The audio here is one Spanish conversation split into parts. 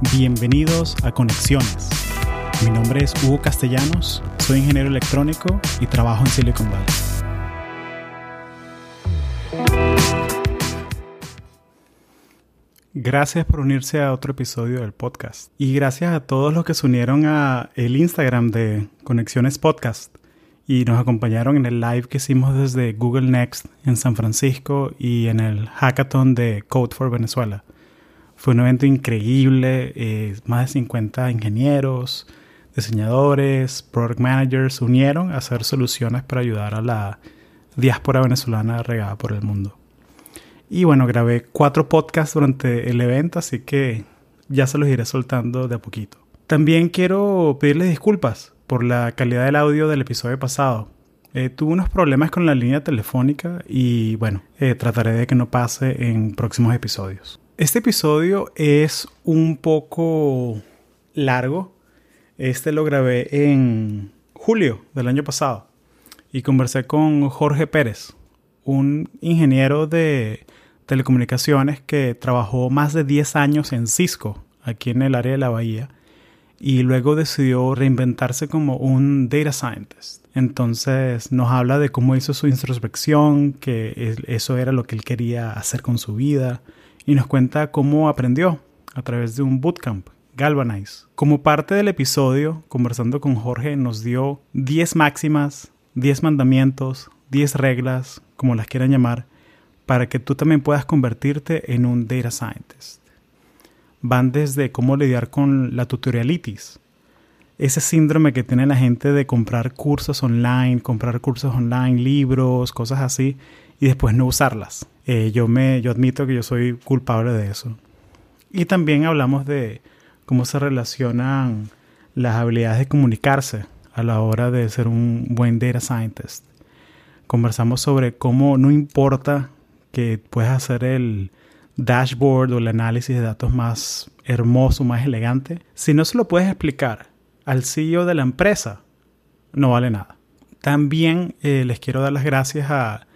Bienvenidos a Conexiones. Mi nombre es Hugo Castellanos, soy ingeniero electrónico y trabajo en Silicon Valley. Gracias por unirse a otro episodio del podcast. Y gracias a todos los que se unieron a el Instagram de Conexiones Podcast y nos acompañaron en el live que hicimos desde Google Next en San Francisco y en el hackathon de Code for Venezuela. Fue un evento increíble, eh, más de 50 ingenieros, diseñadores, product managers se unieron a hacer soluciones para ayudar a la diáspora venezolana regada por el mundo. Y bueno, grabé cuatro podcasts durante el evento, así que ya se los iré soltando de a poquito. También quiero pedirles disculpas por la calidad del audio del episodio pasado. Eh, tuve unos problemas con la línea telefónica y bueno, eh, trataré de que no pase en próximos episodios. Este episodio es un poco largo. Este lo grabé en julio del año pasado y conversé con Jorge Pérez, un ingeniero de telecomunicaciones que trabajó más de 10 años en Cisco, aquí en el área de la Bahía, y luego decidió reinventarse como un data scientist. Entonces nos habla de cómo hizo su introspección, que eso era lo que él quería hacer con su vida, y nos cuenta cómo aprendió a través de un bootcamp, Galvanize. Como parte del episodio, conversando con Jorge, nos dio 10 máximas, 10 mandamientos, 10 reglas, como las quieran llamar, para que tú también puedas convertirte en un data scientist. Van desde cómo lidiar con la tutorialitis, ese síndrome que tiene la gente de comprar cursos online, comprar cursos online, libros, cosas así, y después no usarlas. Eh, yo, me, yo admito que yo soy culpable de eso. Y también hablamos de cómo se relacionan las habilidades de comunicarse a la hora de ser un buen data scientist. Conversamos sobre cómo no importa que puedas hacer el dashboard o el análisis de datos más hermoso, más elegante, si no se lo puedes explicar al CEO de la empresa, no vale nada. También eh, les quiero dar las gracias a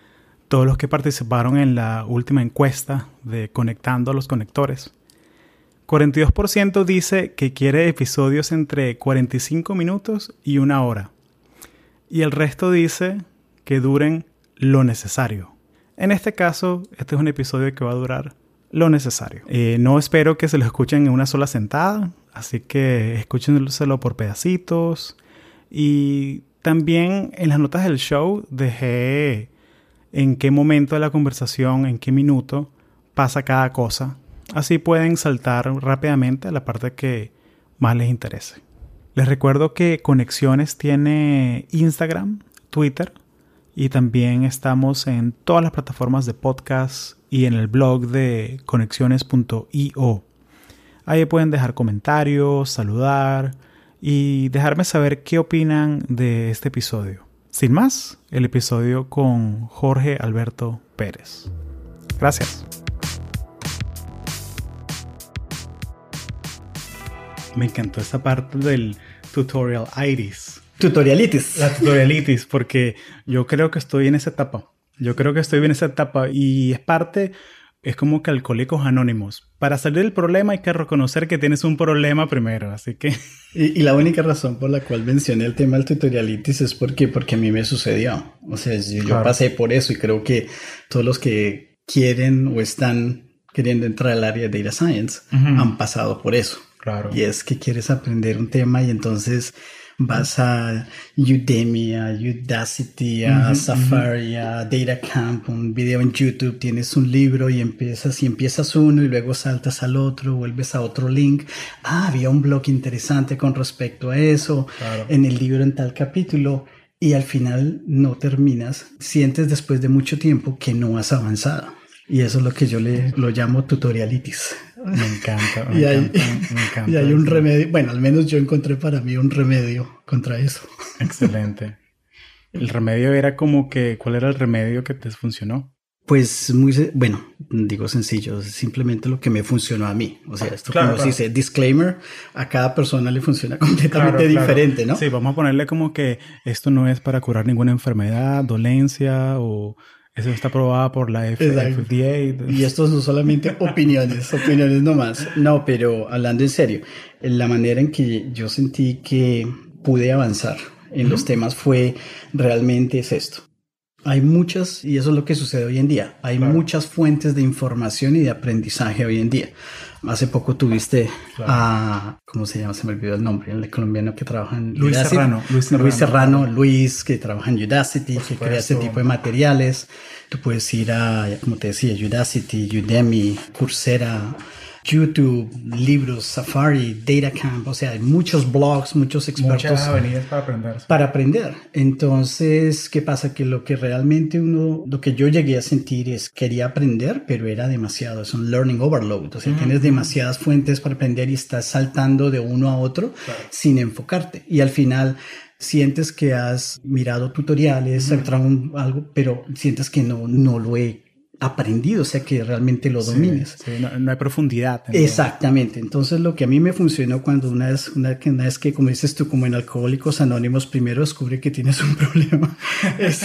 todos los que participaron en la última encuesta de Conectando los Conectores. 42% dice que quiere episodios entre 45 minutos y una hora. Y el resto dice que duren lo necesario. En este caso, este es un episodio que va a durar lo necesario. Eh, no espero que se lo escuchen en una sola sentada, así que escúchenselo por pedacitos. Y también en las notas del show dejé en qué momento de la conversación, en qué minuto pasa cada cosa. Así pueden saltar rápidamente a la parte que más les interese. Les recuerdo que Conexiones tiene Instagram, Twitter y también estamos en todas las plataformas de podcast y en el blog de conexiones.io. Ahí pueden dejar comentarios, saludar y dejarme saber qué opinan de este episodio. Sin más, el episodio con Jorge Alberto Pérez. Gracias. Me encantó esta parte del tutorial itis. Tutorialitis. La tutorialitis, porque yo creo que estoy en esa etapa. Yo creo que estoy en esa etapa y es parte es como que alcohólicos anónimos. Para salir del problema hay que reconocer que tienes un problema primero, así que... Y, la única razón por la cual mencioné el tema del tutorialitis es porque, porque a mí me sucedió. O sea, yo, pasé por eso y creo que todos los que quieren o están queriendo entrar al área de data science han pasado por eso. Claro. Y es que quieres aprender un tema y entonces vas a Udemy, a Udacity, a Safari, a DataCamp, un video en YouTube, tienes un libro y empiezas y empiezas uno y luego saltas al otro, vuelves a otro link. Ah, había un blog interesante con respecto a eso, en el libro en tal capítulo. Y al final no terminas, sientes después de mucho tiempo que no has avanzado. Y eso es lo que yo le lo llamo tutorialitis. Me encanta, me, y encanta, hay, me encanta. Y hay un remedio, bueno, al menos yo encontré para mí un remedio contra eso. Excelente. El remedio era como que, ¿cuál era el remedio que te funcionó? Pues muy, bueno, digo sencillo, simplemente lo que me funcionó a mí. O sea, esto como se dice, disclaimer, a cada persona le funciona completamente diferente, ¿no? Sí, vamos a ponerle como que esto no es para curar ninguna enfermedad, dolencia o Eso está aprobado por la FDA. Y esto son solamente opiniones, opiniones nomás. No, pero hablando en serio, la manera en que yo sentí que pude avanzar en los temas fue realmente es esto. Hay muchas, y eso es lo que sucede hoy en día, hay muchas fuentes de información y de aprendizaje hoy en día. Hace poco tuviste a, ¿cómo se llama? Se me olvidó el nombre, el colombiano que trabaja en Luis Serrano, Luis Serrano. Luis Serrano, Luis, que trabaja en Udacity, que crea ese tipo de materiales. Tú puedes ir a, como te decía, Udacity, Udemy, Coursera, YouTube, libros, Safari, DataCamp, o sea, hay muchos blogs, muchos expertos. Muchas avenidas para aprender. Para aprender. Entonces, ¿qué pasa? Que lo que realmente uno, lo que yo llegué a sentir es quería aprender, pero era demasiado, es un learning overload, o sea, tienes demasiadas fuentes para aprender y estás saltando de uno a otro sin enfocarte. Y al final, sientes que has mirado tutoriales, algo, pero sientes que no, no lo he aprendido, o sea, que realmente lo domines. Sí, no, hay profundidad. Exactamente. Entonces, lo que a mí me funcionó cuando una vez, una, una vez que, como dices tú, como en Alcohólicos Anónimos, primero descubre que tienes un problema, es,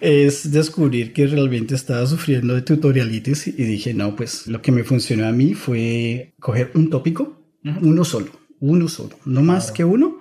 es, descubrir que realmente estaba sufriendo de tutorialitis y dije, no, pues lo que me funcionó a mí fue coger un tópico, uno solo, uno solo, no más que uno,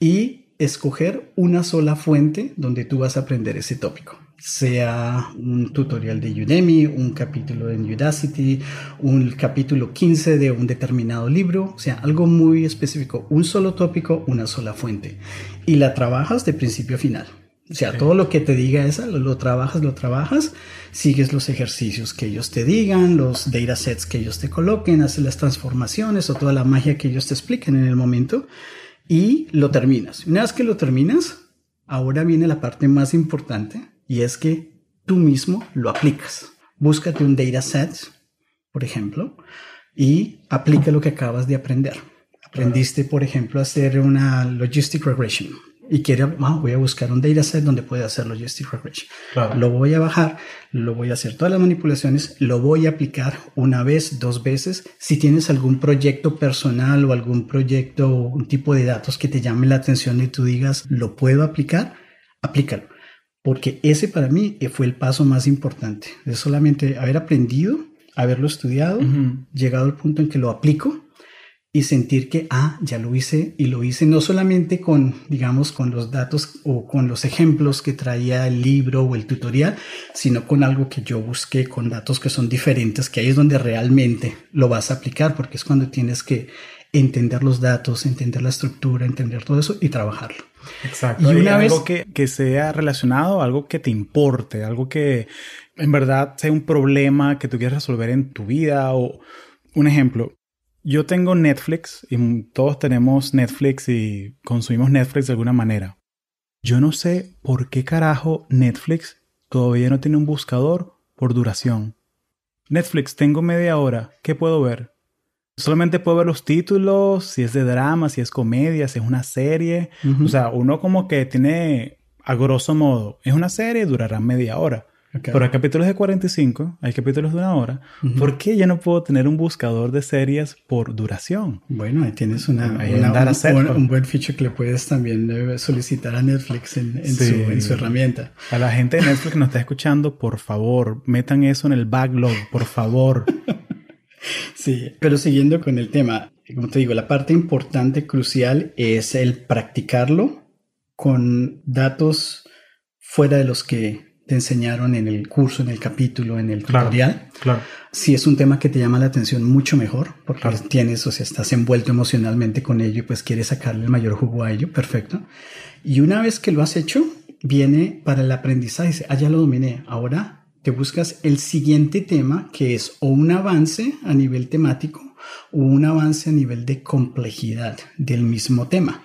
y escoger una sola fuente donde tú vas a aprender ese tópico sea un tutorial de Udemy, un capítulo en Udacity, un capítulo 15 de un determinado libro, o sea, algo muy específico, un solo tópico, una sola fuente. Y la trabajas de principio a final. O sea, todo lo que te diga esa, lo, trabajas, lo trabajas, sigues los ejercicios que ellos te digan, los datasets que ellos te coloquen, haces las transformaciones o toda la magia que ellos te expliquen en el momento y lo terminas. Una vez que lo terminas, ahora viene la parte más importante, y es que tú mismo lo aplicas. Búscate un dataset, por ejemplo, y aplica lo que acabas de aprender. Aprendiste, por ejemplo, a hacer una logistic regression y quiere, ah, voy a buscar un dataset donde pueda hacer logistic regression. Lo voy a bajar, lo voy a hacer todas las manipulaciones, lo voy a aplicar una vez, dos veces. Si tienes algún proyecto personal o algún proyecto, un tipo de datos que te llame la atención y tú digas, lo puedo aplicar, aplícalo porque ese para mí fue el paso más importante, de solamente haber aprendido, haberlo estudiado, llegado al punto en que lo aplico y sentir que, ah, ya lo hice y lo hice no solamente con, digamos, con los datos o con los ejemplos que traía el libro o el tutorial, sino con algo que yo busqué, con datos que son diferentes, que ahí es donde realmente lo vas a aplicar, porque es cuando tienes que entender los datos, entender la estructura, entender todo eso y trabajarlo. Exacto. Y una vez algo que, que sea relacionado, algo que te importe, algo que en verdad sea un problema que tú quieras resolver en tu vida o un ejemplo. Yo tengo Netflix y todos tenemos Netflix y consumimos Netflix de alguna manera. Yo no sé por qué carajo Netflix todavía no tiene un buscador por duración. Netflix, tengo media hora, ¿qué puedo ver? Solamente puedo ver los títulos, si es de drama, si es comedia, si es una serie. O sea, uno como que tiene, a grosso modo, es una serie, durará media hora. Pero hay capítulos de 45, hay capítulos de una hora. ¿Por qué ya no puedo tener un buscador de series por duración? Bueno, ahí tienes una, un, buen feature que le puedes también eh, solicitar a Netflix en, su, en, su, herramienta. A la gente de Netflix que nos está escuchando, por favor, metan eso en el backlog, por favor. Sí, pero siguiendo con el tema, como te digo, la parte importante, crucial, es el practicarlo con datos fuera de los que te enseñaron en el curso, en el capítulo, en el tutorial. Claro. Si es un tema que te llama la atención, mucho mejor, porque tienes, o sea, estás envuelto emocionalmente con ello y pues quieres sacarle el mayor jugo a ello, perfecto. Y una vez que lo has hecho, viene para el aprendizaje, ah, ya lo dominé, ahora te buscas el siguiente tema que es o un avance a nivel temático o un avance a nivel de complejidad del mismo tema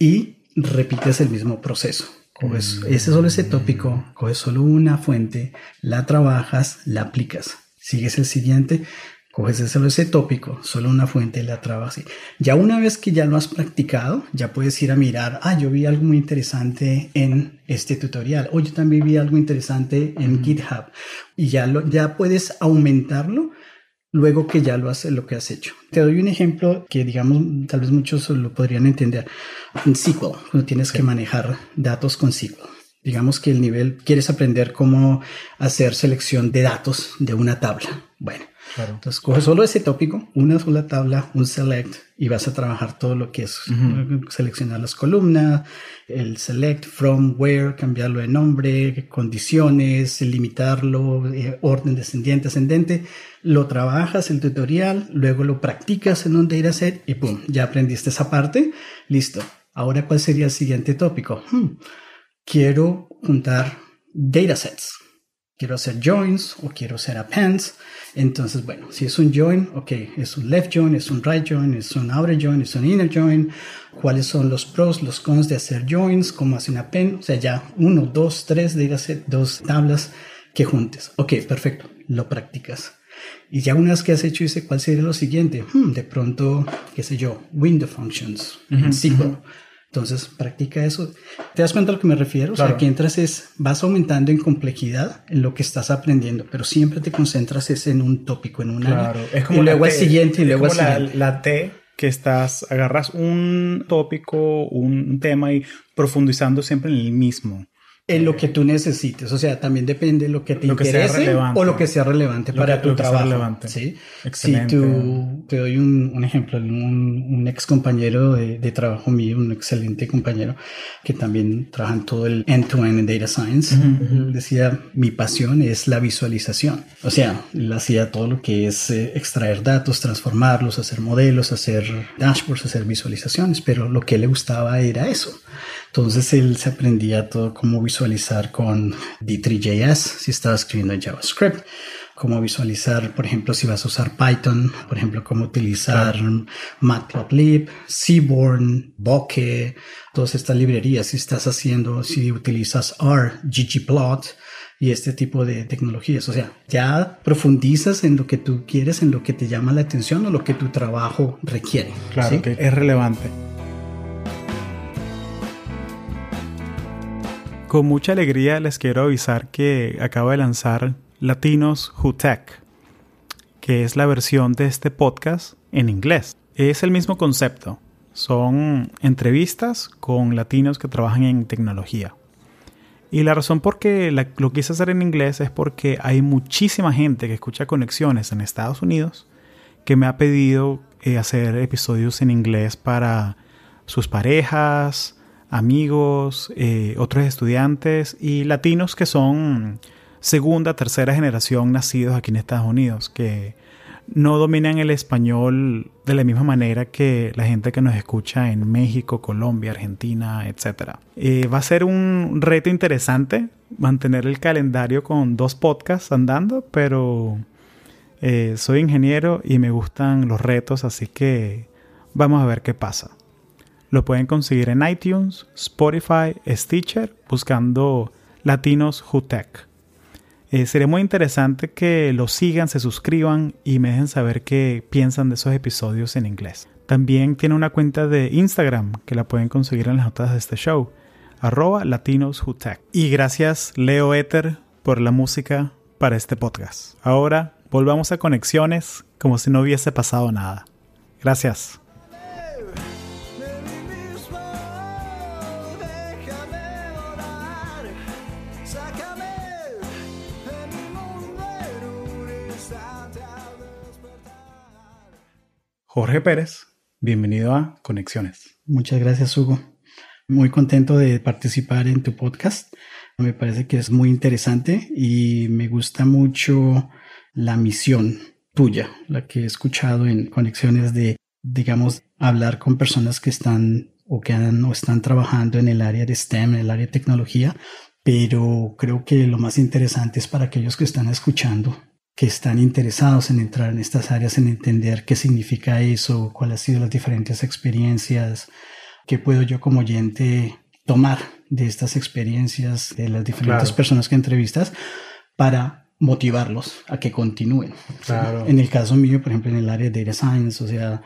y repites el mismo proceso. Coges mm. ese solo ese tópico, coges solo una fuente, la trabajas, la aplicas. Sigues el siguiente, coges solo ese tópico, solo una fuente y la trabas. Ya una vez que ya lo has practicado, ya puedes ir a mirar, ah, yo vi algo muy interesante en este tutorial, o yo también vi algo interesante en GitHub, y ya, lo, ya puedes aumentarlo luego que ya lo haces lo que has hecho. Te doy un ejemplo que digamos tal vez muchos lo podrían entender. En SQL, cuando tienes que manejar datos con SQL digamos que el nivel, quieres aprender cómo hacer selección de datos de una tabla. Bueno, entonces coges solo ese tópico, una sola tabla, un select, y vas a trabajar todo lo que es seleccionar las columnas, el select, from, where, cambiarlo de nombre, condiciones, limitarlo, eh, orden descendiente, ascendente. Lo trabajas el tutorial, luego lo practicas en un dataset y pum, ya aprendiste esa parte. Listo. Ahora, ¿cuál sería el siguiente tópico? Hmm, quiero juntar datasets quiero hacer joins o quiero hacer appends. Entonces, bueno, si es un join, ok, es un left join, es un right join, es un outer join, es un inner join. ¿Cuáles son los pros, los cons de hacer joins? ¿Cómo hace un append? O sea, ya uno, dos, tres, dígase, dos tablas que juntes. Ok, perfecto, lo practicas. Y ya una vez que has hecho ese, ¿cuál sería lo siguiente? Hmm, de pronto, qué sé yo, window functions en SQL. Entonces, practica eso. ¿Te das cuenta a lo que me refiero? O sea, que entras es, vas aumentando en complejidad en lo que estás aprendiendo, pero siempre te concentras es en un tópico, en una claro. Es como y luego el siguiente y luego el siguiente. La T que estás, agarras un tópico, un tema y profundizando siempre en el mismo en lo que tú necesites. O sea, también depende de lo que te interese o lo que sea relevante para tu trabajo. ¿sí? Si tú, te doy un, ejemplo, un, ex compañero de, trabajo mío, un excelente compañero que también trabaja en todo el end-to-end en data science. Decía, mi pasión es la visualización. O sea, él hacía todo lo que es eh, extraer datos, transformarlos, hacer modelos, hacer dashboards, hacer visualizaciones, pero lo que le gustaba era eso. Entonces él se aprendía todo cómo visualizar con D3JS si estaba escribiendo en JavaScript, cómo visualizar, por ejemplo, si vas a usar Python, por ejemplo, cómo utilizar Matplotlib, Seaborn, Bokeh, todas estas librerías. Si estás haciendo, si utilizas R, ggplot, y este tipo de tecnologías. O sea, ya profundizas en lo que tú quieres, en lo que te llama la atención o lo que tu trabajo requiere. Claro, que es relevante. Con mucha alegría les quiero avisar que acabo de lanzar Latinos Who Tech, que es la versión de este podcast en inglés. Es el mismo concepto. Son entrevistas con latinos que trabajan en tecnología. Y la razón por qué lo quise hacer en inglés es porque hay muchísima gente que escucha conexiones en Estados Unidos que me ha pedido eh, hacer episodios en inglés para sus parejas, amigos, eh, otros estudiantes y latinos que son segunda, tercera generación nacidos aquí en Estados Unidos, que no dominan el español de la misma manera que la gente que nos escucha en México, Colombia, Argentina, etc. Eh, va a ser un reto interesante mantener el calendario con dos podcasts andando, pero eh, soy ingeniero y me gustan los retos, así que vamos a ver qué pasa. Lo pueden conseguir en iTunes, Spotify, Stitcher, buscando Latinos Who Tech. Eh, sería muy interesante que lo sigan, se suscriban y me dejen saber qué piensan de esos episodios en inglés. También tiene una cuenta de Instagram que la pueden conseguir en las notas de este show, arroba Latinos Who. Y gracias Leo Ether por la música para este podcast. Ahora volvamos a conexiones como si no hubiese pasado nada. Gracias. Jorge Pérez, bienvenido a Conexiones. Muchas gracias, Hugo. Muy contento de participar en tu podcast. Me parece que es muy interesante y me gusta mucho la misión tuya, la que he escuchado en conexiones de, digamos, hablar con personas que están o que han, o están trabajando en el área de STEM, en el área de tecnología, pero creo que lo más interesante es para aquellos que están escuchando que están interesados en entrar en estas áreas, en entender qué significa eso, cuáles han sido las diferentes experiencias, qué puedo yo como oyente tomar de estas experiencias de las diferentes personas que entrevistas para motivarlos a que continúen. En el caso mío, por ejemplo, en el área de Data Science, o sea,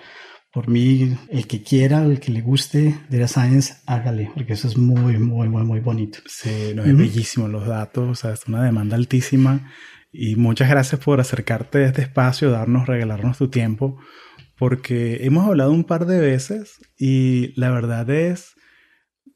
por mí, el que quiera, el que le guste Data Science, hágale, porque eso es muy, muy, muy, muy bonito. Sí, no, es bellísimo los datos, o sea, es una demanda altísima y muchas gracias por acercarte a este espacio, darnos, regalarnos tu tiempo, porque hemos hablado un par de veces y la verdad es,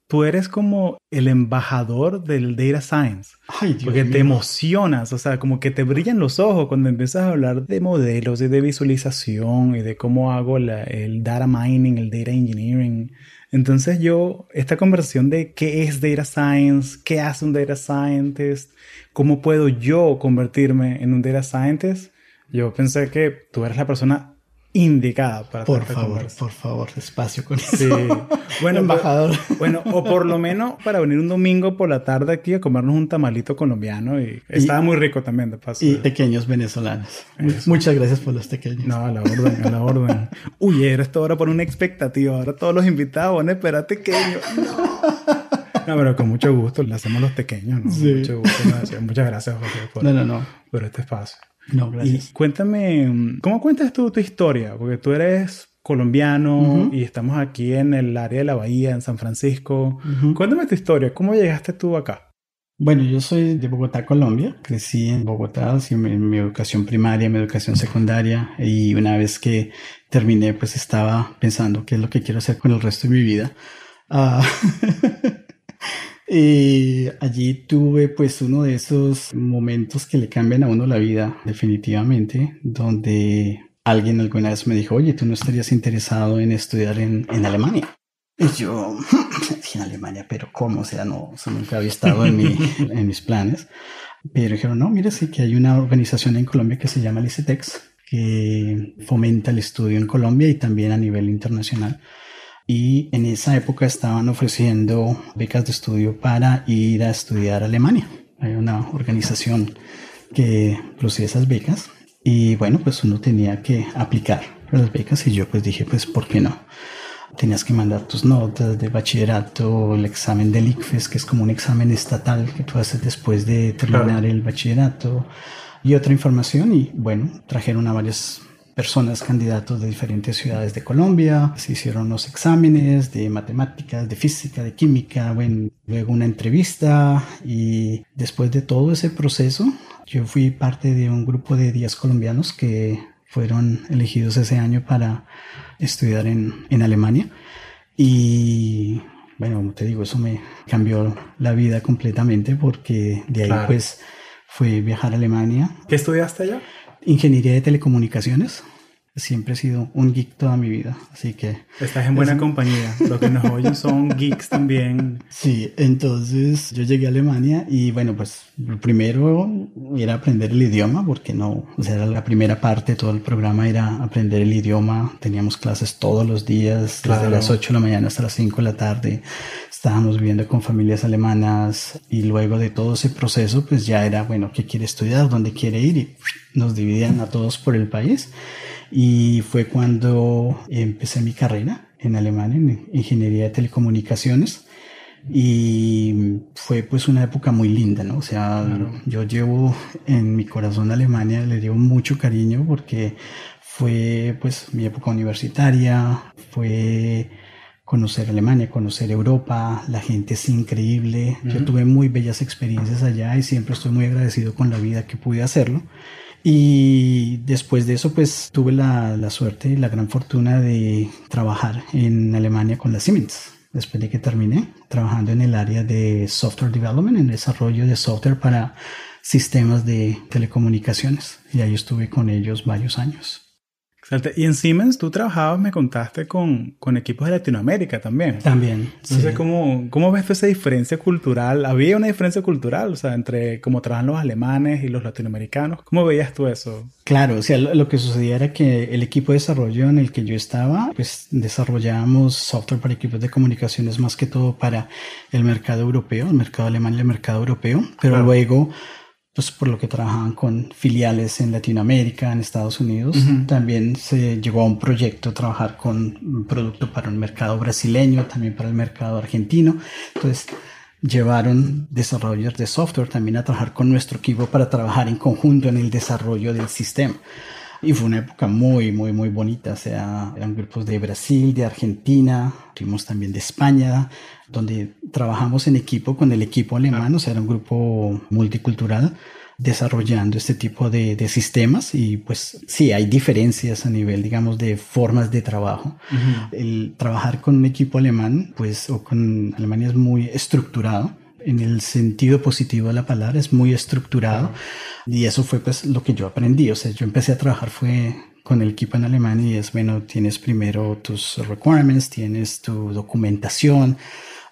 tú eres como el embajador del data science. Ay, Dios porque mío. te emocionas, o sea, como que te brillan los ojos cuando empiezas a hablar de modelos y de visualización y de cómo hago la- el data mining, el data engineering. Entonces yo, esta conversación de qué es data science, qué hace un data scientist, cómo puedo yo convertirme en un data scientist, yo pensé que tú eres la persona indicada para Por favor, por favor, despacio con eso. Sí. Bueno, embajador. pues, bueno, o por lo menos para venir un domingo por la tarde aquí a comernos un tamalito colombiano y estaba muy rico también de paso. Y pequeños venezolanos. Muchas gracias por los pequeños. No, a la orden, a la orden. Uy, era esto ahora por una expectativa. Ahora todos los invitados van a esperar pequeños. No. No, pero con mucho gusto le hacemos los pequeños, ¿no? Sí. Mucho gusto. Muchas gracias, José, por, No, no, no. por este espacio. No, Y gracias. cuéntame, ¿cómo cuentas tú tu historia? Porque tú eres colombiano Ujú. y estamos aquí en el área de la Bahía, en San Francisco. Ujú. Cuéntame tu historia. ¿Cómo llegaste tú acá? Bueno, yo soy de Bogotá, Colombia. Crecí en Bogotá, sí, mi, mi educación primaria, mi educación secundaria. Y una vez que terminé, pues estaba pensando qué es lo que quiero hacer con el resto de mi vida. Ah, y allí tuve pues uno de esos momentos que le cambian a uno la vida, definitivamente, donde alguien alguna vez me dijo, oye, ¿tú no estarías interesado en estudiar en, en Alemania? Y yo, en Alemania, pero ¿cómo? O sea, no, nunca había estado en, mi, en mis planes. Pero dijeron, no, mira, sí que hay una organización en Colombia que se llama el ICETEX, que fomenta el estudio en Colombia y también a nivel internacional. Y en esa época estaban ofreciendo becas de estudio para ir a estudiar a Alemania. Hay una organización que producía esas becas. Y bueno, pues uno tenía que aplicar a las becas y yo pues dije, pues, ¿por qué no? Tenías que mandar tus notas de bachillerato, el examen del ICFES, que es como un examen estatal que tú haces después de terminar el bachillerato y otra información. Y bueno, trajeron a varias personas, candidatos de diferentes ciudades de Colombia. Se hicieron los exámenes de matemáticas, de física, de química, bueno, luego una entrevista y después de todo ese proceso, yo fui parte de un grupo de 10 colombianos que fueron elegidos ese año para estudiar en, en Alemania. Y bueno, como te digo, eso me cambió la vida completamente porque de ahí Claro. pues fue viajar a Alemania, ¿Qué estudiaste allá? Ingeniería de telecomunicaciones. Siempre he sido un geek toda mi vida, así que Estás en buena Eso. compañía. Los que nos oyen son geeks también. sí, entonces yo llegué a Alemania y bueno, pues lo primero era aprender el idioma, porque no, o sea, era la primera parte, todo el programa era aprender el idioma, teníamos clases todos los días, Claro. desde las 8 de la mañana hasta las 5 de la tarde, estábamos viviendo con familias alemanas y luego de todo ese proceso, pues ya era, bueno, ¿qué quiere estudiar? ¿Dónde quiere ir? Y nos dividían a todos por el país. Y fue cuando empecé mi carrera en Alemania, en ingeniería de telecomunicaciones. Y fue pues una época muy linda, ¿no? O sea, Claro. yo llevo en mi corazón a Alemania, le llevo mucho cariño porque fue pues mi época universitaria, fue conocer Alemania, conocer Europa, la gente es increíble. Yo tuve muy bellas experiencias allá y siempre estoy muy agradecido con la vida que pude hacerlo. Y después de eso, pues tuve la, la suerte y la gran fortuna de trabajar en Alemania con la Siemens. Después de que terminé trabajando en el área de software development, en desarrollo de software para sistemas de telecomunicaciones. Y ahí estuve con ellos varios años. Excelente. Y en Siemens tú trabajabas, me contaste, con, con equipos de Latinoamérica también. También. Entonces, sí. ¿cómo, ¿cómo ves tú esa diferencia cultural? ¿Había una diferencia cultural? O sea, entre cómo trabajan los alemanes y los latinoamericanos. ¿Cómo veías tú eso? Claro, o sea, lo, lo que sucedía era que el equipo de desarrollo en el que yo estaba, pues desarrollábamos software para equipos de comunicaciones más que todo para el mercado europeo, el mercado alemán y el mercado europeo, pero Claro. luego, pues por lo que trabajaban con filiales en Latinoamérica, en Estados Unidos, también se llegó a un proyecto trabajar con un producto para el mercado brasileño, también para el mercado argentino. Entonces, llevaron desarrolladores de software también a trabajar con nuestro equipo para trabajar en conjunto en el desarrollo del sistema. Y fue una época muy, muy, muy bonita. O sea, eran grupos de Brasil, de Argentina, tuvimos también de España, donde trabajamos en equipo con el equipo alemán, o sea, era un grupo multicultural. desarrollando este tipo de, de, sistemas y pues sí, hay diferencias a nivel, digamos, de formas de trabajo. El trabajar con un equipo alemán, pues, o con Alemania es muy estructurado en el sentido positivo de la palabra, es muy estructurado y eso fue pues lo que yo aprendí, o sea, yo empecé a trabajar fue con el equipo en Alemania y es, bueno, tienes primero tus requirements, tienes tu documentación,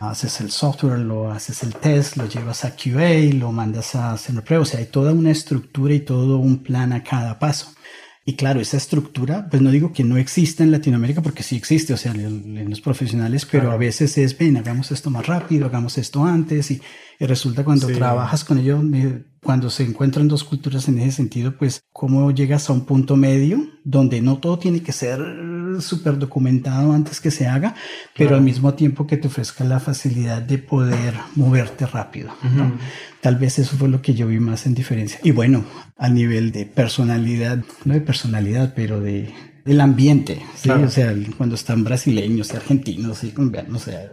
haces el software, lo haces el test, lo llevas a QA, lo mandas a hacer prueba. O sea, hay toda una estructura y todo un plan a cada paso. Y claro, esa estructura, pues no digo que no exista en Latinoamérica, porque sí existe, o sea, en, los profesionales, pero a veces es, ven, hagamos esto más rápido, hagamos esto antes, y, resulta cuando trabajas con ellos, cuando se encuentran dos culturas en ese sentido, pues cómo llegas a un punto medio donde no todo tiene que ser súper documentado antes que se haga, pero al mismo tiempo que te ofrezca la facilidad de poder moverte rápido. Tal vez eso fue lo que yo vi más en diferencia. Y bueno, a nivel de personalidad, no de personalidad, pero de del ambiente, ¿sí? o sea, cuando están brasileños y argentinos y colombianos, o sea,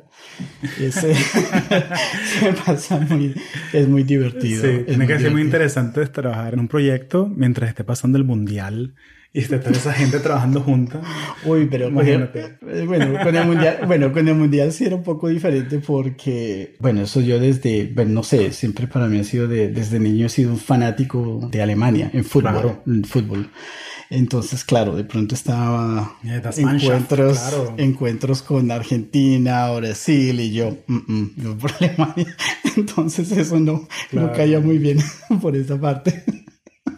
ese se pasa muy, es muy divertido. Sí, tiene que ser muy interesante trabajar en un proyecto mientras esté pasando el mundial y está toda esa gente trabajando juntas. Uy, pero Imagínate. Eh, bueno, con el mundial, bueno, con el mundial sí era un poco diferente porque, bueno, eso yo desde, bueno, no sé, siempre para mí ha sido de, desde niño he sido un fanático de Alemania en fútbol, en fútbol. Entonces, claro, de pronto estaba encuentros, encuentros con Argentina, Brasil y yo, mm, mm, por Alemania. Entonces eso no, no caía muy bien por esa parte.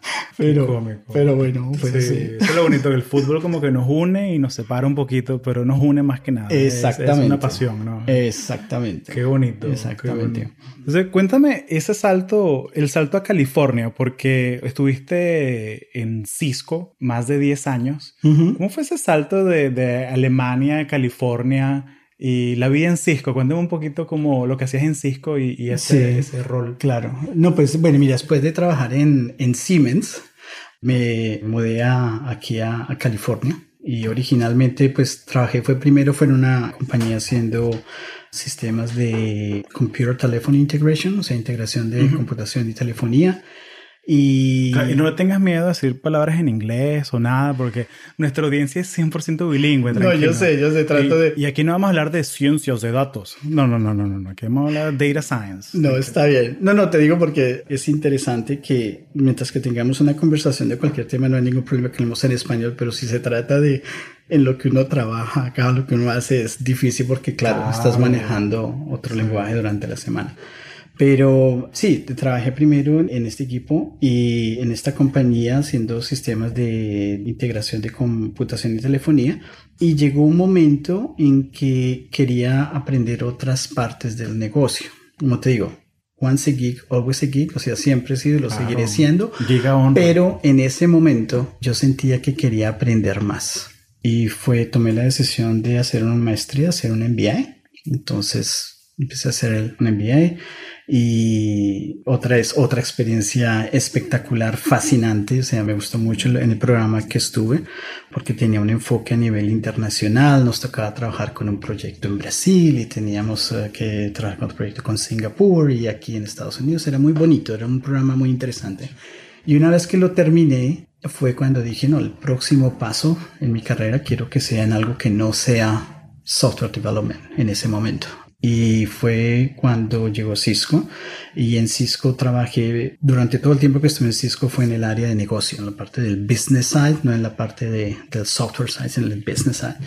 Pero, pero bueno, pues sí, Eso es lo bonito, que el fútbol como que nos une y nos separa un poquito, pero nos une más que nada. Exactamente. Es, una pasión, ¿no? Exactamente. Qué bonito. Exactamente. Entonces, cuéntame ese salto, el salto a California, porque estuviste en Cisco más de 10 años. ¿Cómo fue ese salto de, de Alemania a California? Y la vida en Cisco, cuéntame un poquito como lo que hacías en Cisco y, ese, ese, rol. Claro. No, pues bueno, mira, después de trabajar en, en Siemens, me mudé a, aquí a, a, California y originalmente pues trabajé, fue primero fue en una compañía haciendo sistemas de Computer Telephone Integration, o sea, integración de computación y telefonía. Y... no tengas miedo a decir palabras en inglés o nada, porque nuestra audiencia es 100% bilingüe. No, yo sé, yo sé, trato y, de... Y aquí no vamos a hablar de ciencias de datos. No, no, no, no, no, aquí vamos a hablar de data science. No, está bien. No, no, te digo porque es interesante que mientras que tengamos una conversación de cualquier tema, no hay ningún problema que hablemos en español, pero si se trata de en lo que uno trabaja, acá lo que uno hace es difícil porque, claro, estás manejando otro lenguaje durante la semana. Pero sí, trabajé primero en este equipo y en esta compañía haciendo sistemas de integración de computación y telefonía. Y llegó un momento en que quería aprender otras partes del negocio. Como te digo, once a geek, always a geek, o sea, siempre he sido y lo seguiré siendo. Pero en ese momento yo sentía que quería aprender más. Y fue, tomé la decisión de hacer una maestría, hacer un MBA. Entonces empecé a hacer un MBA y otra es otra experiencia espectacular, fascinante. O sea, me gustó mucho en el programa que estuve porque tenía un enfoque a nivel internacional. Nos tocaba trabajar con un proyecto en Brasil y teníamos eh, que trabajar con otro proyecto con Singapur y aquí en Estados Unidos. Era muy bonito, era un programa muy interesante. Y una vez que lo terminé, fue cuando dije, no, el próximo paso en mi carrera quiero que sea en algo que no sea software development en ese momento. Y fue cuando llegó Cisco. Y en Cisco trabajé, durante todo el tiempo que estuve en Cisco fue en el área de negocio, en la parte del business side, no en la parte de, del software side, en el business side,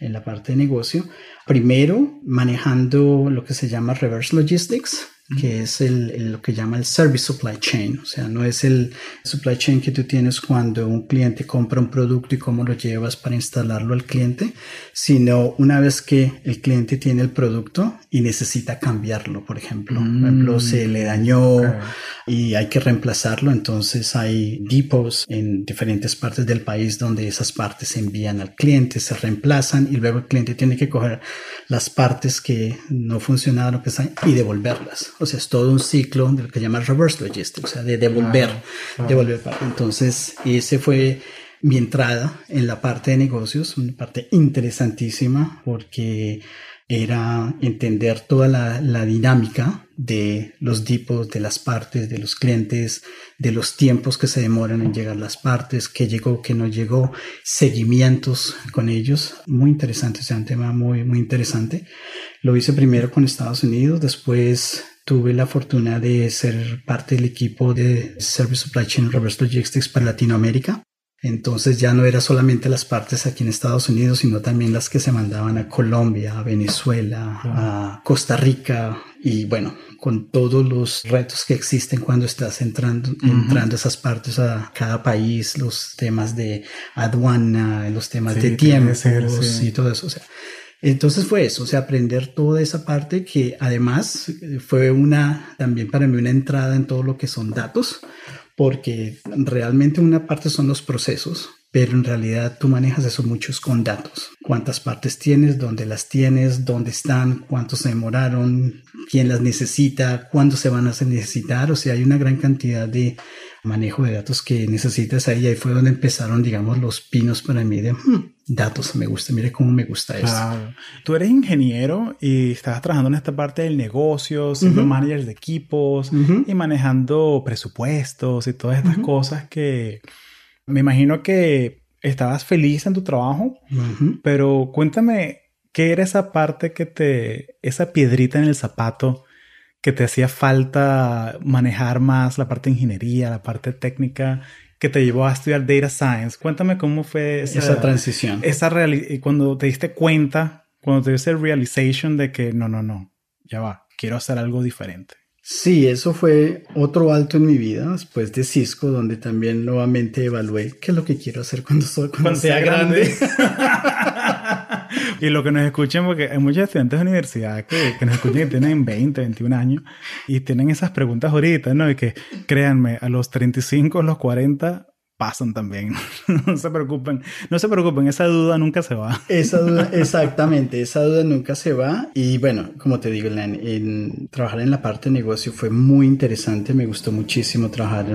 en la parte de negocio. Primero, manejando lo que se llama reverse logistics, que es el, lo que llama el service supply chain. O sea, no es el supply chain que tú tienes cuando un cliente compra un producto y cómo lo llevas para instalarlo al cliente, sino una vez que el cliente tiene el producto y necesita cambiarlo, por ejemplo. Por ejemplo, mm. se le dañó y hay que reemplazarlo. Entonces hay depots en diferentes partes del país donde esas partes se envían al cliente, se reemplazan y luego el cliente tiene que coger las partes que no funcionaron que y devolverlas. O sea, es todo un ciclo de lo que llama reverse logistics, o sea, de devolver, devolver parte. Entonces, ese fue mi entrada en la parte de negocios, una parte interesantísima porque era entender toda la, la, dinámica de los tipos, de las partes, de los clientes, de los tiempos que se demoran en llegar las partes, qué llegó, qué no llegó, seguimientos con ellos. Muy interesante, o sea, un tema muy, muy interesante. Lo hice primero con Estados Unidos, después tuve la fortuna de ser parte del equipo de Service Supply Chain Reverse Logistics para Latinoamérica. Entonces ya no era solamente las partes aquí en Estados Unidos, sino también las que se mandaban a Colombia, a Venezuela, a Costa Rica y bueno, con todos los retos que existen cuando estás entrando, entrando a esas partes a cada país, los temas de aduana, los temas de tiempos y todo eso. O sea, entonces fue eso, o sea, aprender toda esa parte que además fue una, también para mí una entrada en todo lo que son datos, porque realmente una parte son los procesos, pero en realidad tú manejas eso muchos con datos. Cuántas partes tienes, dónde las tienes, dónde están, cuántos se demoraron, quién las necesita, cuándo se van a necesitar. O sea, hay una gran cantidad de manejo de datos que necesitas ahí. Ahí fue donde empezaron, digamos, los pinos para mí de hmm, datos. Me gusta, mire cómo me gusta eso. Tú eres ingeniero y estabas trabajando en esta parte del negocio, siendo manager de equipos y manejando presupuestos y todas estas cosas que me imagino que estabas feliz en tu trabajo, pero cuéntame qué era esa parte que te, esa piedrita en el zapato que te hacía falta manejar más la parte de ingeniería, la parte técnica, que te llevó a estudiar data science. Cuéntame cómo fue esa, transición. Esa cuando te diste cuenta, cuando te dio ese realization de que no, no, no, ya va, quiero hacer algo diferente. Sí, eso fue otro alto en mi vida después de Cisco, donde también nuevamente evalué qué es lo que quiero hacer cuando, soy, cuando, sea, grande. y lo que nos escuchen, porque hay muchos estudiantes de universidad que, que nos escuchan que tienen 20, 21 años y tienen esas preguntas ahorita, ¿no? Y que créanme, a los 35, a los 40, pasan también. no se preocupen, no se preocupen, esa duda nunca se va. esa duda, exactamente, esa duda nunca se va. Y bueno, como te digo, en, trabajar en la parte de negocio fue muy interesante, me gustó muchísimo trabajar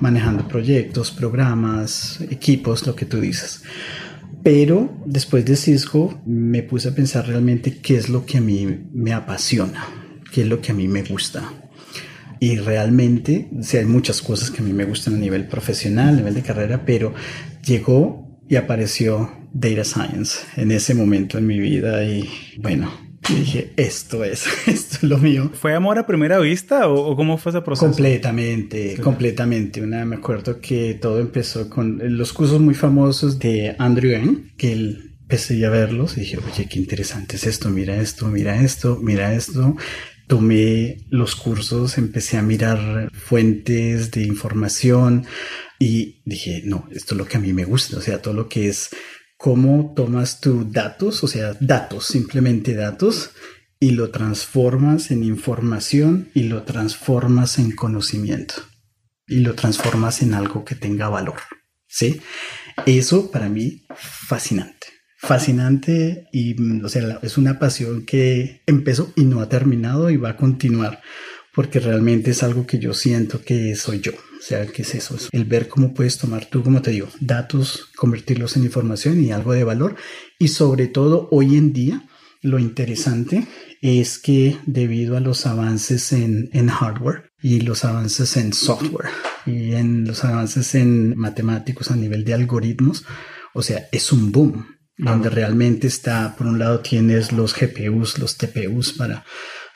manejando proyectos, programas, equipos, lo que tú dices. Pero después de Cisco me puse a pensar realmente qué es lo que a mí me apasiona, qué es lo que a mí me gusta. Y realmente, o hay muchas cosas que a mí me gustan a nivel profesional, a nivel de carrera, pero llegó y apareció Data Science en ese momento en mi vida y bueno, dije, esto es, esto es lo mío. ¿Fue amor a primera vista o, cómo fue ese proceso? Completamente, completamente. Una, me acuerdo que todo empezó con los cursos muy famosos de Andrew Ng, que él empecé a verlos y dije, oye, qué interesante es esto, mira esto, mira esto, mira esto tomé los cursos, empecé a mirar fuentes de información y dije, no, esto es lo que a mí me gusta, o sea, todo lo que es cómo tomas tus datos, o sea, datos, simplemente datos, y lo transformas en información y lo transformas en conocimiento y lo transformas en algo que tenga valor. ¿Sí? Eso para mí fascinante fascinante y, mm, o sea, es una pasión que empezó y no ha terminado y va a continuar porque realmente es algo que yo siento que soy yo. O sea, ¿qué es eso? Es el ver cómo puedes tomar tú, como te digo, datos, convertirlos en información y algo de valor. Y sobre todo hoy en día, lo interesante es que debido a los avances en, en hardware y los avances en software y en los avances en matemáticos a nivel de algoritmos, o sea, es un boom donde realmente está, por un lado tienes los GPUs, los TPUs para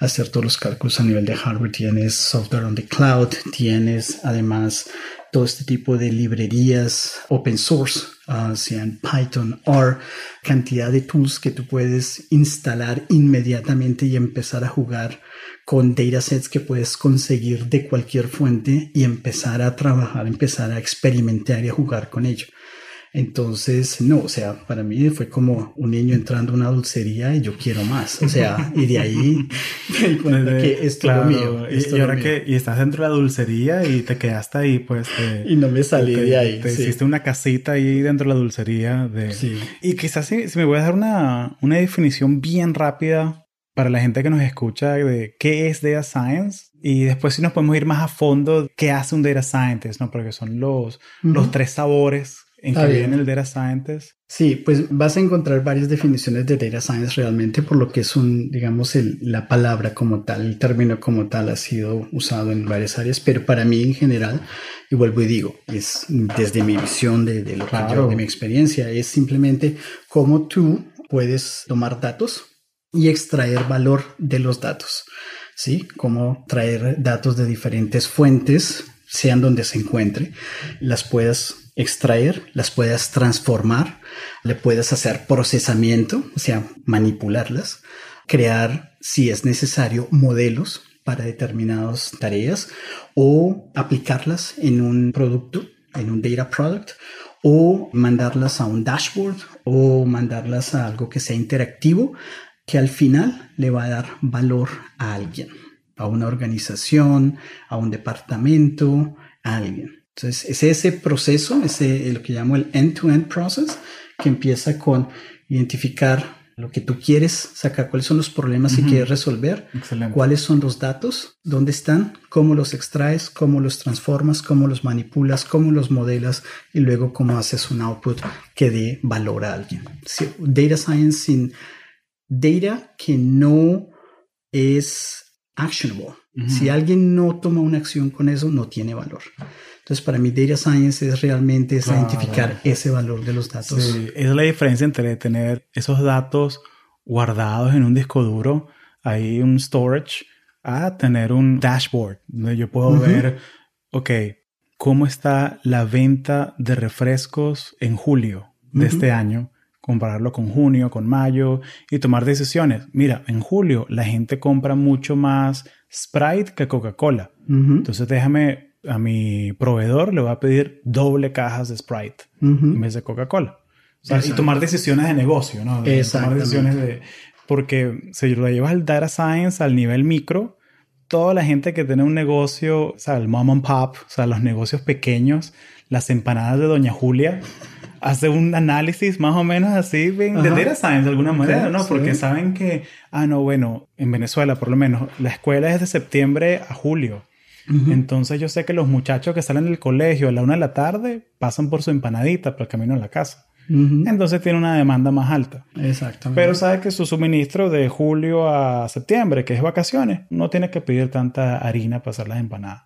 hacer todos los cálculos a nivel de hardware, tienes software on the cloud, tienes además todo este tipo de librerías open source, uh, sean Python, o cantidad de tools que tú puedes instalar inmediatamente y empezar a jugar con datasets que puedes conseguir de cualquier fuente y empezar a trabajar, empezar a experimentar y a jugar con ello. Entonces, no, o sea, para mí fue como un niño entrando a una dulcería y yo quiero más. O sea, y de ahí me di cuenta que esto es lo mío. y, ahora que y estás dentro de la dulcería y te quedaste ahí, pues. y no me salí de ahí. Te hiciste una casita ahí dentro de la dulcería. De, sí. Y quizás si, si me voy a dar una, una definición bien rápida para la gente que nos escucha de qué es data science y después si nos podemos ir más a fondo qué hace un data scientist, ¿no? Porque son los, los tres sabores en viene el data scientist. Sí, pues vas a encontrar varias definiciones de data science realmente, por lo que es un, digamos, el, la palabra como tal, el término como tal ha sido usado en varias áreas, pero para mí en general, y vuelvo y digo, es desde mi visión de, de lo que yo, de mi experiencia, es simplemente cómo tú puedes tomar datos y extraer valor de los datos. ¿Sí? Cómo traer datos de diferentes fuentes, sean donde se encuentre, las puedas extraer, las puedas transformar, le puedes hacer procesamiento, o sea, manipularlas, crear, si es necesario, modelos para determinadas tareas o aplicarlas en un producto, en un data product o mandarlas a un dashboard o mandarlas a algo que sea interactivo que al final le va a dar valor a alguien, a una organización, a un departamento, a alguien. Entonces, es ese proceso, ese lo que llamo el end-to-end process, que empieza con identificar lo que tú quieres sacar, cuáles son los problemas que quieres resolver, cuáles son los datos, dónde están, cómo los extraes, cómo los transformas, cómo los manipulas, cómo los modelas y luego cómo haces un output que dé valor a alguien. data science sin data que no es actionable. Si alguien no toma una acción con eso, no tiene valor. Entonces, para mí, Data Science es realmente identificar ese valor de los datos. Sí, es la diferencia entre tener esos datos guardados en un disco duro, ahí un storage, a tener un dashboard donde yo puedo ver, ok, cómo está la venta de refrescos en julio de este año, compararlo con junio, con mayo y tomar decisiones. Mira, en julio la gente compra mucho más Sprite que Coca-Cola. Entonces déjame a mi proveedor le voy a pedir doble cajas de Sprite en vez de Coca-Cola. y tomar decisiones de negocio, ¿no? Tomar decisiones de... Porque si lo llevas al data science al nivel micro, toda la gente que tiene un negocio, o sea, el mom and pop, o sea, los negocios pequeños, las empanadas de Doña Julia, hace un análisis más o menos así de data science de alguna manera, ¿no? Porque saben que, ah, no, bueno, en Venezuela por lo menos, la escuela es de septiembre a julio. Entonces yo sé que los muchachos que salen del colegio a la una de la tarde pasan por su empanadita por el camino a la casa. Entonces tiene una demanda más alta. Exactamente. Pero sabe que su suministro de julio a septiembre, que es vacaciones, no tiene que pedir tanta harina para hacer las empanadas.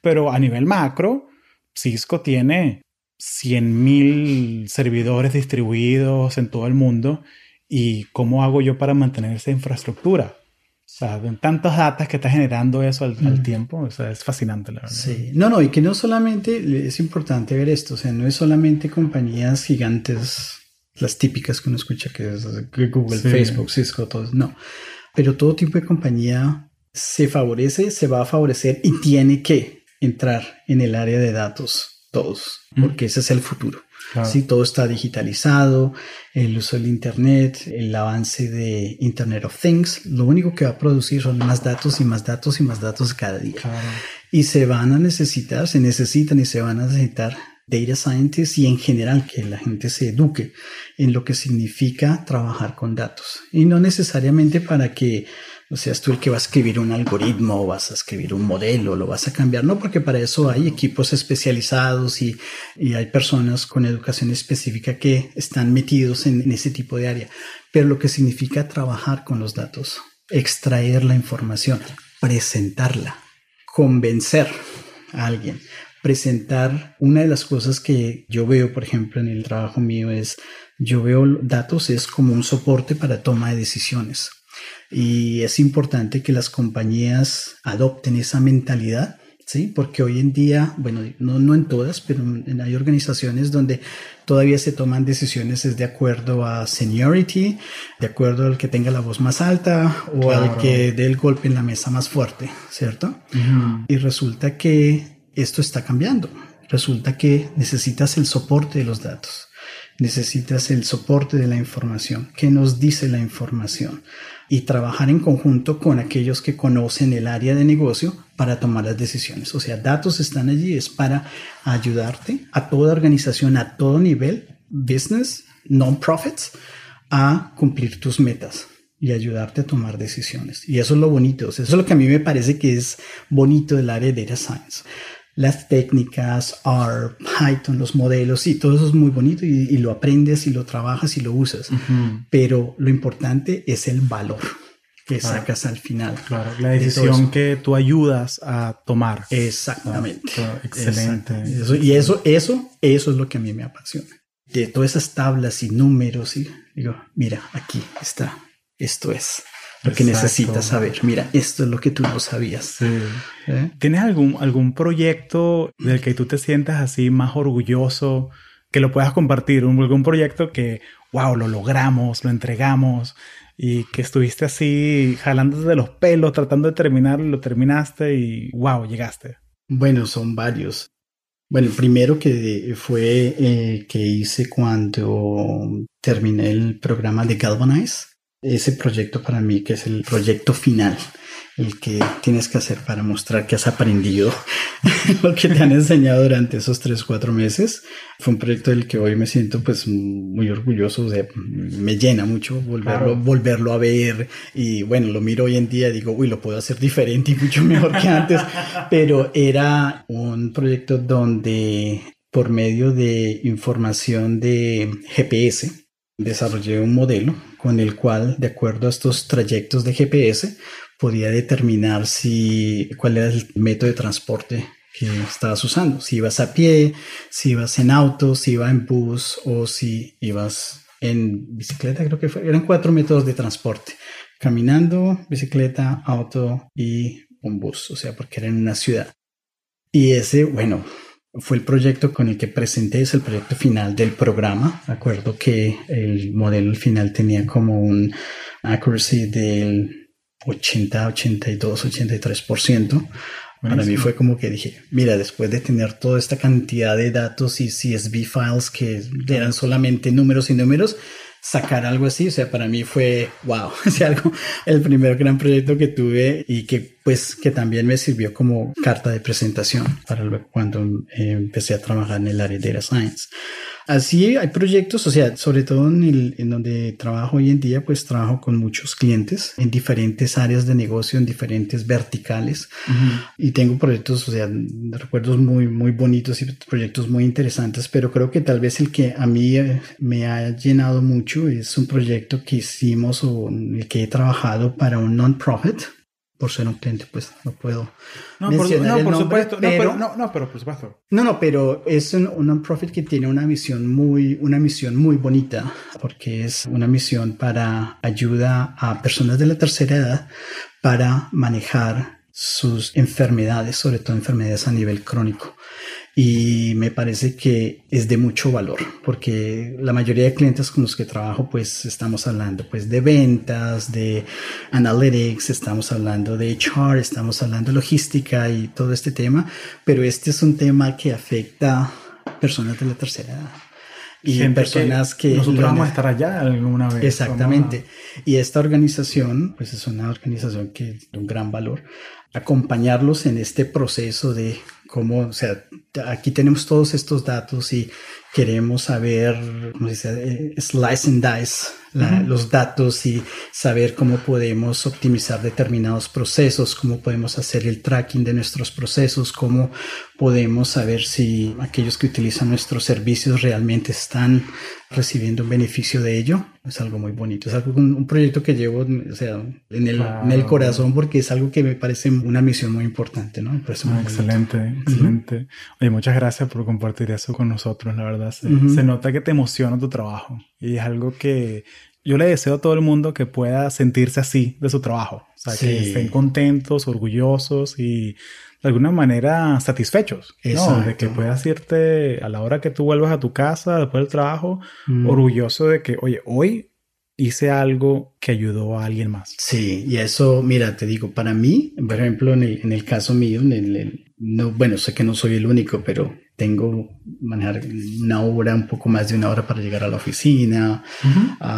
Pero a nivel macro, Cisco tiene 100.000 servidores distribuidos en todo el mundo. ¿Y cómo hago yo para mantener esa infraestructura? Sea, tantas datos que está generando eso al, tiempo, o sea, es fascinante, la verdad. Sí, no, no, y que no solamente es importante ver esto, o sea, no es solamente compañías gigantes, las típicas que uno escucha, que es Google, Facebook, Cisco, todo no, pero todo tipo de compañía se favorece, se va a favorecer y tiene que entrar en el área de datos, todos, porque ese es el futuro. Si todo está digitalizado, el uso del Internet, el avance de Internet of Things, lo único que va a producir son más datos y más datos y más datos cada día. Y se van a necesitar, se necesitan y se van a necesitar data scientists y en general que la gente se eduque en lo que significa trabajar con datos. Y no necesariamente para que o seas tú el que va a escribir un algoritmo o vas a escribir un modelo, lo vas a cambiar, no, porque para eso hay equipos especializados y, hay personas con educación específica que están metidos en, ese tipo de área. Pero lo que significa trabajar con los datos, extraer la información, presentarla, convencer a alguien, presentar una de las cosas que yo veo, por ejemplo, en el trabajo mío es, yo veo datos es como un soporte para toma de decisiones. Y es importante que las compañías adopten esa mentalidad, ¿sí? Porque hoy en día, bueno, no, no en todas, pero hay organizaciones donde todavía se toman decisiones es de acuerdo a seniority, de acuerdo al que tenga la voz más alta o al que dé el golpe en la mesa más fuerte, ¿cierto? Y resulta que esto está cambiando. Resulta que necesitas el soporte de los datos necesitas el soporte de la información. ¿Qué nos dice la información? Y trabajar en conjunto con aquellos que conocen el área de negocio para tomar las decisiones. O sea, datos están allí, es para ayudarte a toda organización, a todo nivel, business, non-profits, a cumplir tus metas y ayudarte a tomar decisiones. Y eso es lo bonito, eso es lo que a mí me parece que es bonito del área de data science. Las técnicas, R, Python, los modelos, y todo eso es muy bonito y, lo aprendes y lo trabajas y lo usas. Pero lo importante es el valor que sacas al final. Claro, la decisión que tú ayudas a tomar. Exactamente. excelente. y eso, eso, eso es lo que a mí me apasiona. De todas esas tablas y números y digo, mira, aquí está, esto es lo que necesitas saber. Mira, esto es lo que tú no sabías. ¿Eh? ¿Tienes algún, algún proyecto del que tú te sientas así más orgulloso que lo puedas compartir? Un, algún proyecto que, wow, lo logramos, lo entregamos y que estuviste así jalándote de los pelos tratando de terminarlo, lo terminaste y wow, llegaste. Bueno, son varios. Bueno, el primero que fue eh, que hice cuando terminé el programa de Galvanize ese proyecto para mí, que es el proyecto final, el que tienes que hacer para mostrar que has aprendido lo que te han enseñado durante esos tres, cuatro meses. Fue un proyecto del que hoy me siento pues muy orgulloso, o me llena mucho volverlo, volverlo a ver y bueno, lo miro hoy en día y digo, uy, lo puedo hacer diferente y mucho mejor que antes, pero era un proyecto donde por medio de información de GPS, desarrollé un modelo con el cual, de acuerdo a estos trayectos de GPS, podía determinar si cuál era el método de transporte que estabas usando. Si ibas a pie, si ibas en auto, si ibas en bus o si ibas en bicicleta, creo que fue. Eran cuatro métodos de transporte. Caminando, bicicleta, auto y un bus, o sea, porque era en una ciudad. Y ese, bueno, fue el proyecto con el que presenté, es el proyecto final del programa. Acuerdo que el modelo final tenía como un accuracy del 80, 82, 83%. Para mí fue como que dije, mira, después de tener toda esta cantidad de datos y CSV files que eran solamente números y números, sacar algo así, o sea, para mí fue wow, o sea, algo, el primer gran proyecto que tuve y que pues que también me sirvió como carta de presentación para cuando eh, empecé a trabajar en el área de data science. Así hay proyectos, o sea, sobre todo en, el, en donde trabajo hoy en día, pues trabajo con muchos clientes en diferentes áreas de negocio, en diferentes verticales. Y tengo proyectos, o sea, recuerdos muy, muy bonitos y proyectos muy interesantes, pero creo que tal vez el que a mí eh, me ha llenado mucho es un proyecto que hicimos o en el que he trabajado para un non-profit por ser un cliente, pues no puedo. No, por, no, por supuesto. Pero, no, no, pero por supuesto. No, no, pero es un, non-profit que tiene una misión muy, una misión muy bonita, porque es una misión para ayuda a personas de la tercera edad para manejar sus enfermedades, sobre todo enfermedades a nivel crónico y me parece que es de mucho valor porque la mayoría de clientes con los que trabajo pues estamos hablando pues de ventas, de analytics, estamos hablando de HR, estamos hablando de logística y todo este tema, pero este es un tema que afecta personas de la tercera edad. Y personas que, nosotros vamos a estar allá alguna vez. Exactamente. Y esta organización, pues es una organización que de un gran valor. Acompañarlos en este proceso de cómo, o sea, aquí tenemos todos estos datos y queremos saber, ¿cómo se dice? Eh, slice and dice los datos y saber cómo podemos optimizar determinados procesos, cómo podemos hacer el tracking de nuestros procesos, cómo podemos saber si aquellos que utilizan nuestros servicios realmente están recibiendo un beneficio de ello. Es algo muy bonito. Es algo, un, proyecto que llevo o sea, en, el, en el corazón porque es algo que me parece una misión muy importante. ¿no? Ah, excelente, excelente. Oye, muchas gracias por compartir eso con nosotros. La verdad, se, se nota que te emociona tu trabajo y es algo que yo le deseo a todo el mundo que pueda sentirse así de su trabajo. O sea, que estén contentos, orgullosos y de alguna manera satisfechos. ¿no? De que puedas irte a la hora que tú vuelvas a tu casa después del trabajo, mm. orgulloso de que, oye, hoy hice algo que ayudó a alguien más. Sí, y eso, mira, te digo, para mí, por ejemplo, en el, en el caso mío, en el, no, bueno, sé que no soy el único, pero tengo manejar una hora, un poco más de una hora para llegar a la oficina,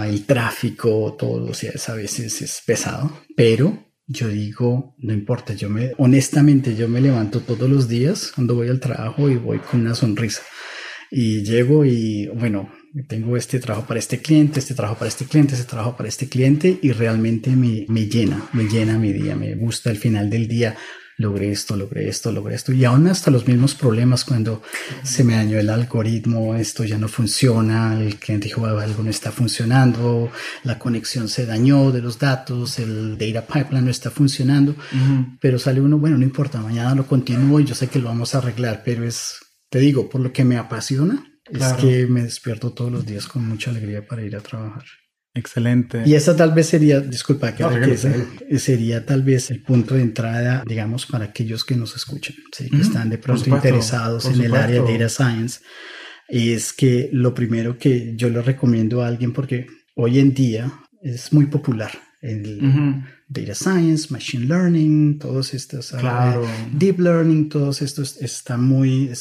el tráfico, todo, o sea, a veces es pesado, pero yo digo, no importa, yo me, honestamente, yo me levanto todos los días cuando voy al trabajo y voy con una sonrisa. Y llego y, bueno, tengo este trabajo para este cliente, este trabajo para este cliente, este trabajo para este cliente y realmente me, me llena, me llena mi día, me gusta el final del día logré esto, logré esto, logré esto. Y aún hasta los mismos problemas cuando se me dañó el algoritmo, esto ya no funciona, el cliente dijo algo no está funcionando, la conexión se dañó de los datos, el data pipeline no está funcionando, pero sale uno, bueno, no importa, mañana lo continúo y yo sé que lo vamos a arreglar, pero es, te digo, por lo que me apasiona, es que me despierto todos los días con mucha alegría para ir a trabajar. Excelente. Y esa tal vez sería, disculpa, que, sería tal vez el punto de entrada, digamos, para aquellos que nos escuchan, ¿sí? que están de pronto interesados en el área de data science. Es que lo primero que yo le recomiendo a alguien, porque hoy en día es muy popular el data science, machine learning, todos estos, claro. deep learning, todos estos está muy,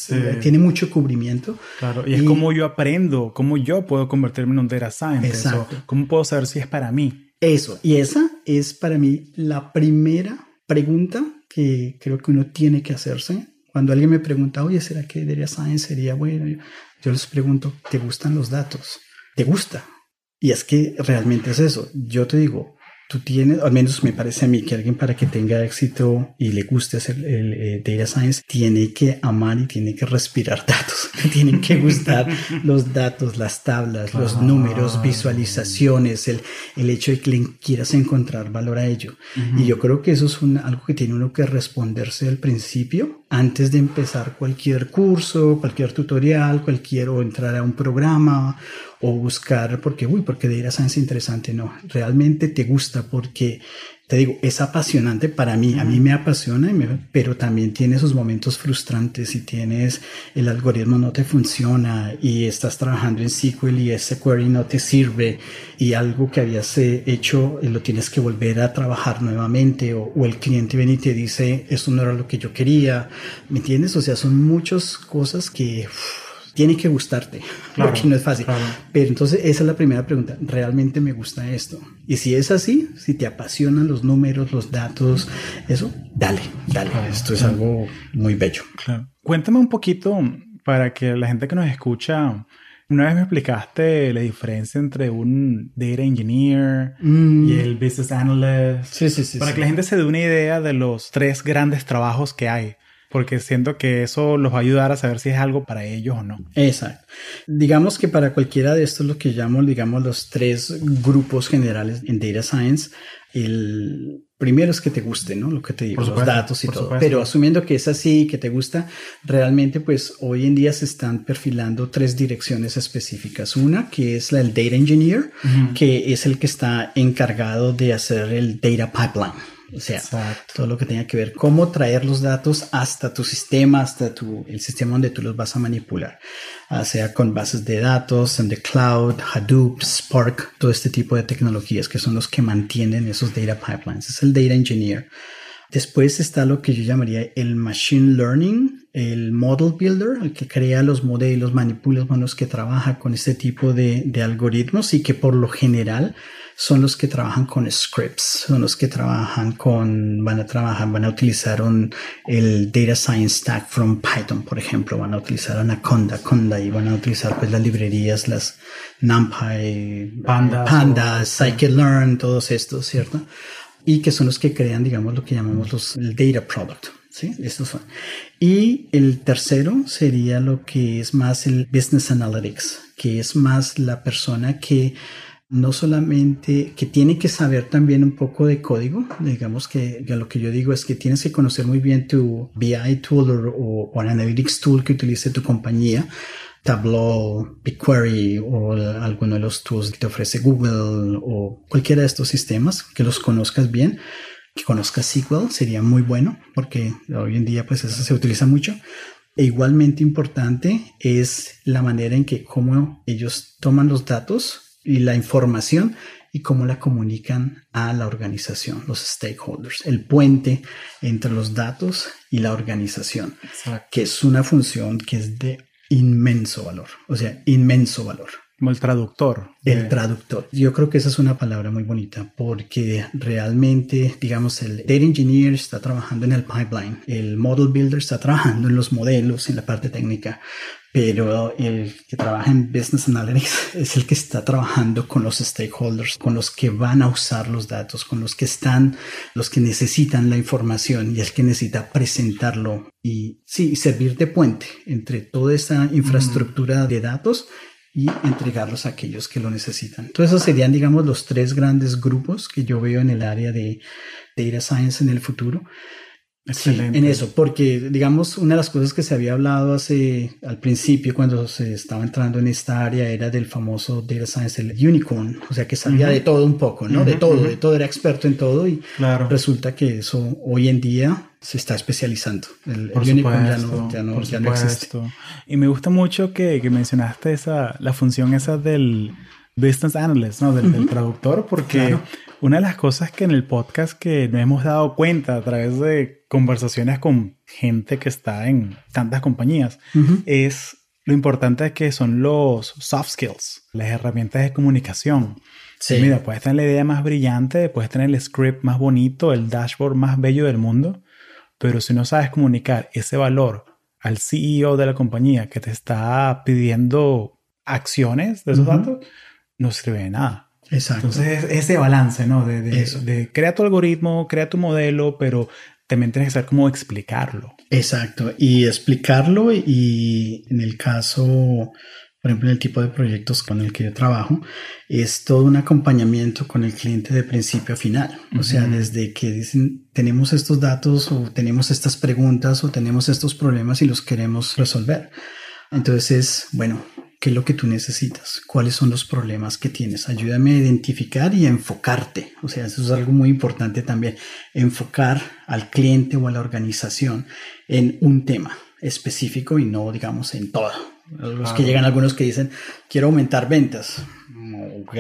tiene mucho cubrimiento. Claro, y, es como yo aprendo, cómo yo puedo convertirme en un data scientist, exacto. cómo puedo saber si es para mí. Eso, y esa es para mí la primera pregunta que creo que uno tiene que hacerse. Cuando alguien me pregunta, oye, ¿será que data science sería bueno? Yo les pregunto, ¿te gustan los datos? ¿Te gusta? Y es que realmente es eso. Yo te digo, tú tienes, al menos me parece a mí, que alguien para que tenga éxito y le guste hacer el, eh, data science, tiene que amar y tiene que respirar datos. Tienen que gustar los datos, las tablas, los números, visualizaciones, el, el hecho de que le quieras encontrar valor a ello. Y yo creo que eso es algo que tiene uno que responderse al principio, antes de empezar cualquier curso, cualquier tutorial, cualquier o entrar a un programa o buscar porque, uy, porque de ir a Science interesante. No, realmente te gusta porque, te digo, es apasionante para mí. A mí me apasiona, pero también tiene esos momentos frustrantes y tienes el algoritmo no te funciona y estás trabajando en SQL y ese query no te sirve y algo que habías eh, hecho eh, lo tienes que volver a trabajar nuevamente o, el cliente viene y te dice, esto no era lo que yo quería. ¿Me entiendes? O sea, son muchas cosas que tiene que gustarte, porque no es fácil. Pero entonces esa es la primera pregunta, ¿realmente me gusta esto? Y si es así, si te apasionan los números, los datos, eso, dale, dale. esto es algo muy bello. Cuéntame un poquito para que la gente que nos escucha, una vez me explicaste la diferencia entre un data engineer mm. y el business analyst. Sí, sí, sí. Para que la gente se dé una idea de los tres grandes trabajos que hay porque siento que eso los va a ayudar a saber si es algo para ellos o no. Exacto. Digamos que para cualquiera de estos, lo que llamo, digamos, los tres grupos generales en Data Science, el primero es que te guste, ¿no? Lo que te digo, los datos y todo. Pero asumiendo que es así, que te gusta, realmente pues hoy en día se están perfilando tres direcciones específicas. Una que es la del Data Engineer, que es el que está encargado de hacer el Data Pipeline. O sea, todo lo que tenga que ver cómo traer los datos hasta tu sistema, hasta tu, el sistema donde tú los vas a manipular, ah, sea con bases de datos, en the cloud, Hadoop, Spark, todo este tipo de tecnologías que son los que mantienen esos data pipelines. Es el data engineer. Después está lo que yo llamaría el machine learning, el model builder, el que crea los modelos, manipula los que trabaja con este tipo de, de algoritmos y que por lo general son los que trabajan con scripts, son los que trabajan con, van a trabajar, van a utilizar un, el Data Science Stack from Python, por ejemplo, van a utilizar Anaconda, Conda y van a utilizar pues las librerías, las NumPy, Pandas, Pandas Scikit-learn, todos estos, ¿cierto? Y que son los que crean, digamos, lo que llamamos los, el data product. ¿sí? Estos son. Y el tercero sería lo que es más el business analytics, que es más la persona que no solamente que tiene que saber también un poco de código, digamos que, lo que yo digo es que tienes que conocer muy bien tu BI tool o, o, analytics tool que utilice tu compañía, Tableau, BigQuery o alguno de los tools que te ofrece Google o cualquiera de estos sistemas, que los conozcas bien, que conozcas SQL sería muy bueno porque hoy en día pues eso se utiliza mucho. E igualmente importante es la manera en que cómo ellos toman los datos y la información y cómo la comunican a la organización, los stakeholders, el puente entre los datos y la organización, que es una función que es de inmenso valor, o sea, inmenso valor. Como el traductor. El traductor. Yo creo que esa es una palabra muy bonita porque realmente, digamos, el data engineer está trabajando en el pipeline, el model builder está trabajando en los modelos, en la parte técnica, pero el que trabaja en Business Analytics es el que está trabajando con los stakeholders, con los que van a usar los datos, con los que están, los que necesitan la información y el que necesita presentarlo y sí, servir de puente entre toda esta infraestructura de datos y entregarlos a aquellos que lo necesitan. Entonces, esos serían, digamos, los tres grandes grupos que yo veo en el área de data science en el futuro. Excelente. en eso, porque digamos, una de las cosas que se había hablado hace al principio cuando se estaba entrando en esta área era del famoso data science, el unicorn, o sea que sabía de todo un poco, ¿no? de todo, de todo, era experto en todo y resulta que eso hoy en día se está especializando. El, unicorn ya no, ya no, ya no existe. Y me gusta mucho que, que mencionaste esa, la función esa del business analyst, ¿no? Del, traductor, porque una de las cosas que en el podcast que nos hemos dado cuenta a través de conversaciones con gente que está en tantas compañías es lo importante que son los soft skills, las herramientas de comunicación. Sí. Mira, puedes tener la idea más brillante, puedes tener el script más bonito, el dashboard más bello del mundo, pero si no sabes comunicar ese valor al CEO de la compañía que te está pidiendo acciones de esos datos, no sirve de nada. Exacto. Entonces, ese balance, ¿no? De, de, crea tu algoritmo, crea tu modelo, pero también tienes que saber cómo explicarlo. Exacto. Y explicarlo y en el caso, por ejemplo, en el tipo de proyectos con el que yo trabajo, es todo un acompañamiento con el cliente de principio a final. O sea, desde que dicen, tenemos estos datos o tenemos estas preguntas o tenemos estos problemas y los queremos resolver. Entonces, bueno, qué es lo que tú necesitas, cuáles son los problemas que tienes. Ayúdame a identificar y a enfocarte. O sea, eso es algo muy importante también, enfocar al cliente o a la organización en un tema específico y no, digamos, en todo. Los que llegan algunos que dicen, quiero aumentar ventas. Ok.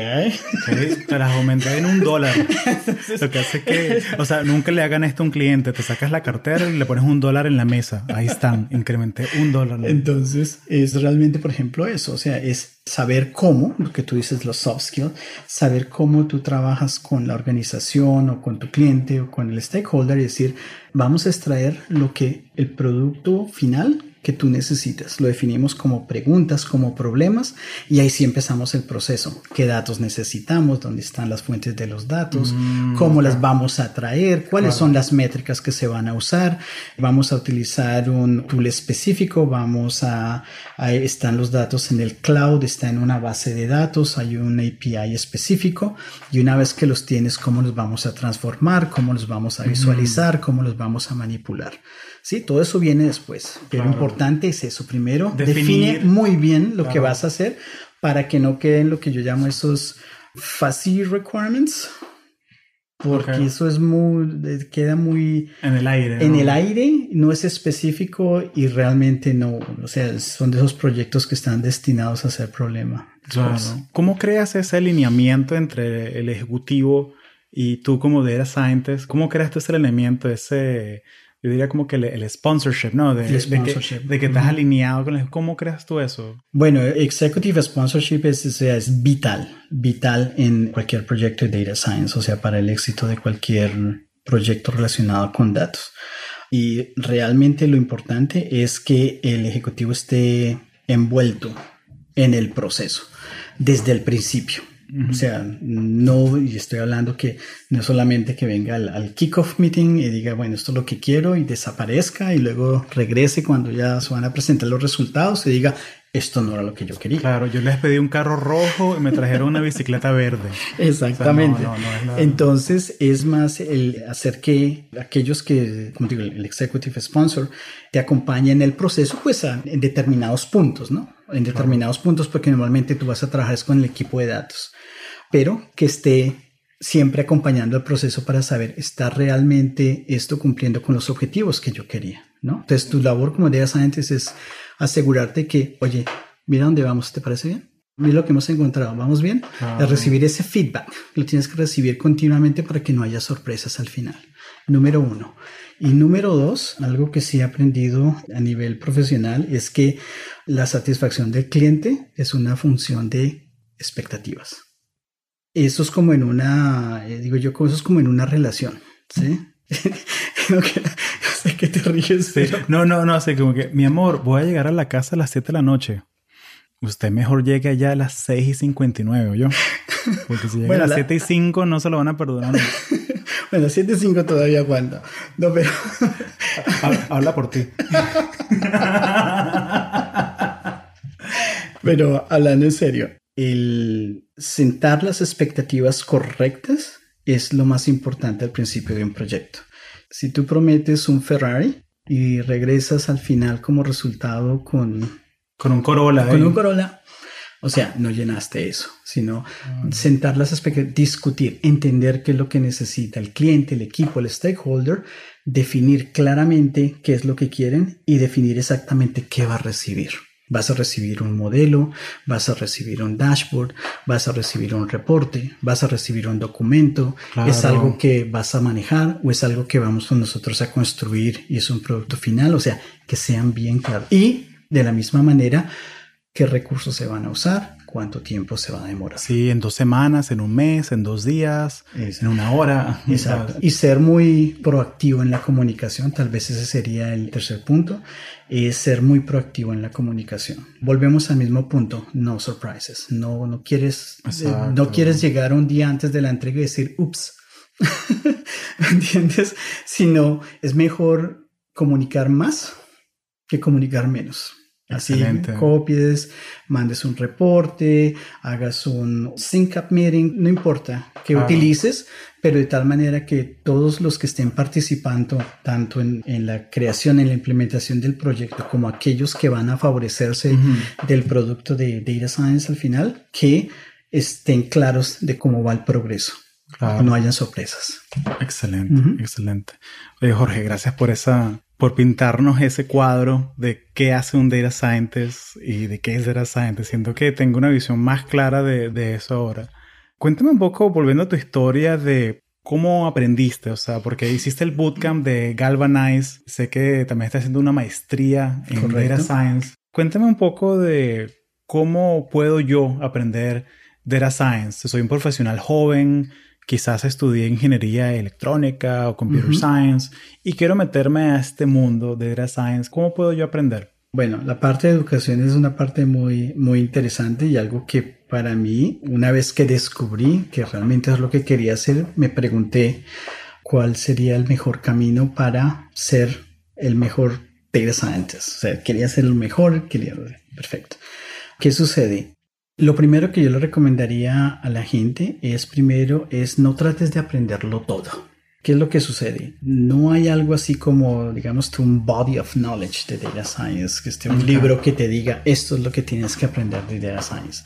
te las aumenté en un dólar. Lo que hace que, o sea, nunca le hagan esto a un cliente. Te sacas la cartera y le pones un dólar en la mesa. Ahí están, incrementé un dólar. Entonces, es realmente, por ejemplo, eso. O sea, es saber cómo, lo que tú dices, los soft skills, saber cómo tú trabajas con la organización o con tu cliente o con el stakeholder y decir, vamos a extraer lo que el producto final que tú necesitas. Lo definimos como preguntas, como problemas y ahí sí empezamos el proceso. ¿Qué datos necesitamos? ¿Dónde están las fuentes de los datos? Mm, ¿Cómo las vamos a traer? ¿Cuáles son las métricas que se van a usar? Vamos a utilizar un tool específico. Vamos a, ahí están los datos en el cloud, está en una base de datos, hay un API específico y una vez que los tienes, ¿cómo los vamos a transformar? ¿Cómo los vamos a visualizar? ¿Cómo los vamos a manipular? Sí, todo eso viene después. Pero lo importante es eso. Primero, define muy bien lo que vas a hacer para que no queden lo que yo llamo esos fuzzy requirements. Porque eso es muy, queda muy en el aire. En el aire, no es específico y realmente no, o sea, son de esos proyectos que están destinados a ser problema. Claro. ¿Cómo creas ese alineamiento entre el ejecutivo y tú como data scientist? ¿Cómo creas tú ese alineamiento, ese yo diría como que el, sponsorship, ¿no? De, De, que, estás alineado con el... ¿Cómo creas tú eso? Bueno, executive sponsorship es, es vital, vital en cualquier proyecto de data science, o sea, para el éxito de cualquier proyecto relacionado con datos. Y realmente lo importante es que el ejecutivo esté envuelto en el proceso desde el principio. O sea, no, y estoy hablando que no solamente que venga al, al kickoff meeting y diga, bueno, esto es lo que quiero y desaparezca y luego regrese cuando ya se van a presentar los resultados y diga, esto no era lo que yo quería. Claro, yo les pedí un carro rojo y me trajeron una bicicleta verde. Exactamente. Entonces es más el hacer que aquellos que, como digo, el executive sponsor te acompañen en el proceso, pues en determinados puntos, ¿no? En determinados puntos, porque normalmente tú vas a trabajar con el equipo de datos, pero que esté siempre acompañando el proceso para saber, ¿está realmente esto cumpliendo con los objetivos que yo quería? ¿no? Entonces tu labor como data scientist es asegurarte que, oye, mira dónde vamos, ¿te parece bien? Mira lo que hemos encontrado, ¿vamos bien? A recibir ese feedback, lo tienes que recibir continuamente para que no haya sorpresas al final. Número uno. Y número dos, algo que sí he aprendido a nivel profesional es que la satisfacción del cliente es una función de expectativas. Eso es como en una, eh, digo yo, eso es como en una relación, ¿sí? sé que te ríes. No, no, no, así como que, mi amor, voy a llegar a la casa a las 7 de la noche. Usted mejor llegue allá a las 6 y 59, yo. Porque si llega a las 7 y 5 no se lo van a perdonar. bueno, 7 y 5 todavía aguanta. No, pero... Habla por ti. pero hablando en serio, el sentar las expectativas correctas es lo más importante al principio de un proyecto. Si tú prometes un Ferrari y regresas al final como resultado con... Con un Corolla. Con un Corolla. O sea, no llenaste eso, sino ah. sentar las expectativas, discutir, entender qué es lo que necesita el cliente, el equipo, el stakeholder, definir claramente qué es lo que quieren y definir exactamente qué va a recibir. Vas a recibir un modelo, vas a recibir un dashboard, vas a recibir un reporte, vas a recibir un documento. ¿Es algo que vas a manejar o es algo que vamos nosotros a construir y es un producto final? O sea, que sean bien claros. Y de la misma manera, qué recursos se van a usar, cuánto tiempo se va a demorar. Sí, en dos semanas, en un mes, en dos días, en una hora. Exacto. Y ser muy proactivo en la comunicación, tal vez ese sería el tercer punto, es ser muy proactivo en la comunicación. Volvemos al mismo punto, no surprises. No, no quieres, eh, no quieres llegar un día antes de la entrega y decir, ups. ¿Me entiendes? Sino es mejor comunicar más que comunicar menos. Así copies, mandes un reporte, hagas un sync up meeting, no importa que utilices, pero de tal manera que todos los que estén participando, tanto en, la creación, en la implementación del proyecto, como aquellos que van a favorecerse del producto de Data Science al final, que estén claros de cómo va el progreso. No hayan sorpresas. Excelente, excelente. Oye, Jorge, gracias por esa por pintarnos ese cuadro de qué hace un data scientist y de qué es data scientist. Siento que tengo una visión más clara de, eso ahora. Cuéntame un poco, volviendo a tu historia de cómo aprendiste, o sea, porque hiciste el bootcamp de Galvanize, sé que también estás haciendo una maestría en data science. Cuéntame un poco de cómo puedo yo aprender data science. Soy un profesional joven, quizás estudié ingeniería electrónica o computer science y quiero meterme a este mundo de data science, ¿cómo puedo yo aprender? Bueno, la parte de educación es una parte muy, muy interesante y algo que para mí, una vez que descubrí que realmente es lo que quería hacer, me pregunté cuál sería el mejor camino para ser el mejor data scientist. O sea, quería ser el mejor, quería... Perfecto. ¿Qué sucede? Lo primero que yo le recomendaría a la gente es primero es no trates de aprenderlo todo. ¿Qué es lo que sucede? No hay algo así como, digamos, un body of knowledge de data science, que esté un libro que te diga esto es lo que tienes que aprender de data science.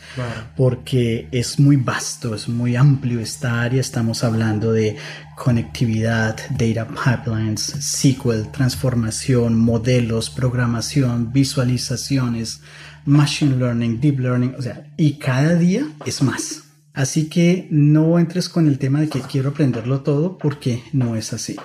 Porque es muy vasto, es muy amplio esta área. Estamos hablando de conectividad, data pipelines, SQL, transformación, modelos, programación, visualizaciones machine learning, deep learning, o sea, y cada día es más. Así que no entres con el tema de que quiero aprenderlo todo porque no es así.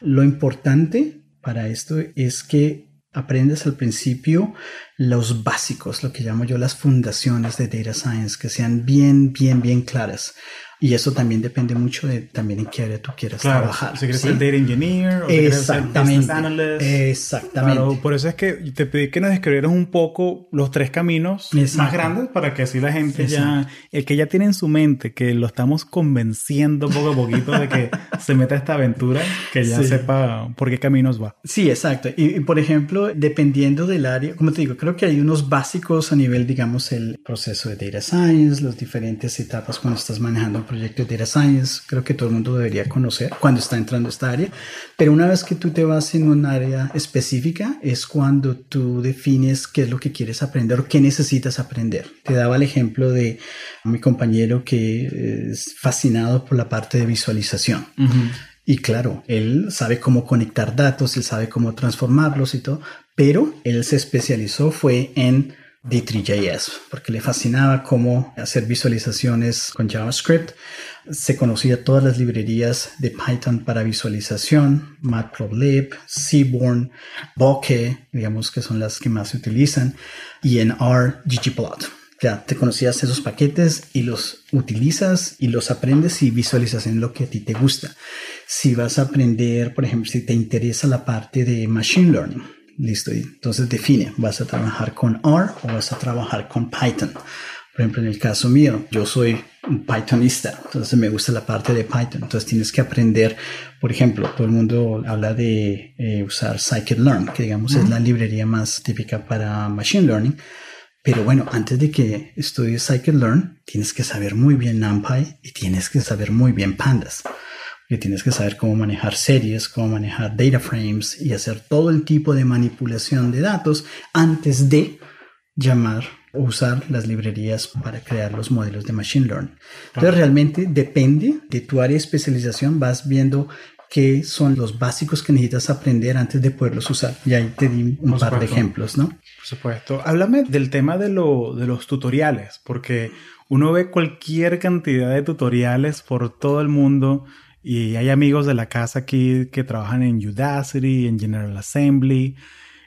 Lo importante para esto es que aprendas al principio los básicos, lo que llamo yo las fundaciones de data science, que sean bien, bien, bien claras. Y eso también depende mucho de también en qué área tú quieras trabajar. Si quieres ser data engineer o Exactamente. ser analyst. Exactamente. por eso es que te pedí que nos describieras un poco los tres caminos más grandes para que así la gente ya, el que ya tiene en su mente que lo estamos convenciendo poco a poquito de que se meta a esta aventura, que ya sepa por qué caminos va. Sí, exacto. Y, y, por ejemplo, dependiendo del área, como te digo, creo que hay unos básicos a nivel, digamos, el proceso de data science, las diferentes etapas cuando estás manejando proyecto de Data Science, creo que todo el mundo debería conocer cuando está entrando a esta área, pero una vez que tú te vas en un área específica es cuando tú defines qué es lo que quieres aprender o qué necesitas aprender. Te daba el ejemplo de mi compañero que es fascinado por la parte de visualización. Y claro, él sabe cómo conectar datos, él sabe cómo transformarlos y todo, pero él se especializó fue en D3JS, porque le fascinaba cómo hacer visualizaciones con JavaScript. Se conocía todas las librerías de Python para visualización, Matplotlib, Seaborn, Bokeh, digamos que son las que más se utilizan, y en R, ggplot. Ya te conocías esos paquetes y los utilizas y los aprendes y visualizas en lo que a ti te gusta. Si vas a aprender, por ejemplo, si te interesa la parte de Machine Learning, listo. Entonces define, ¿vas a trabajar con R o vas a trabajar con Python? Por ejemplo, en el caso mío, yo soy un Pythonista, entonces me gusta la parte de Python. Entonces tienes que aprender, por ejemplo, todo el mundo habla de eh, usar scikit-learn, que digamos es la librería más típica para Machine Learning. Pero bueno, antes de que estudies scikit-learn, tienes que saber muy bien NumPy y tienes que saber muy bien Pandas. Que tienes que saber cómo manejar series, cómo manejar data frames y hacer todo el tipo de manipulación de datos antes de llamar usar las librerías para crear los modelos de Machine Learning. Entonces, realmente depende de tu área de especialización, vas viendo qué son los básicos que necesitas aprender antes de poderlos usar. Y ahí te di un par de ejemplos, ¿no? Por supuesto. Háblame del tema de, lo, de los tutoriales, porque uno ve cualquier cantidad de tutoriales por todo el mundo y hay amigos de la casa aquí que trabajan en Udacity, en General Assembly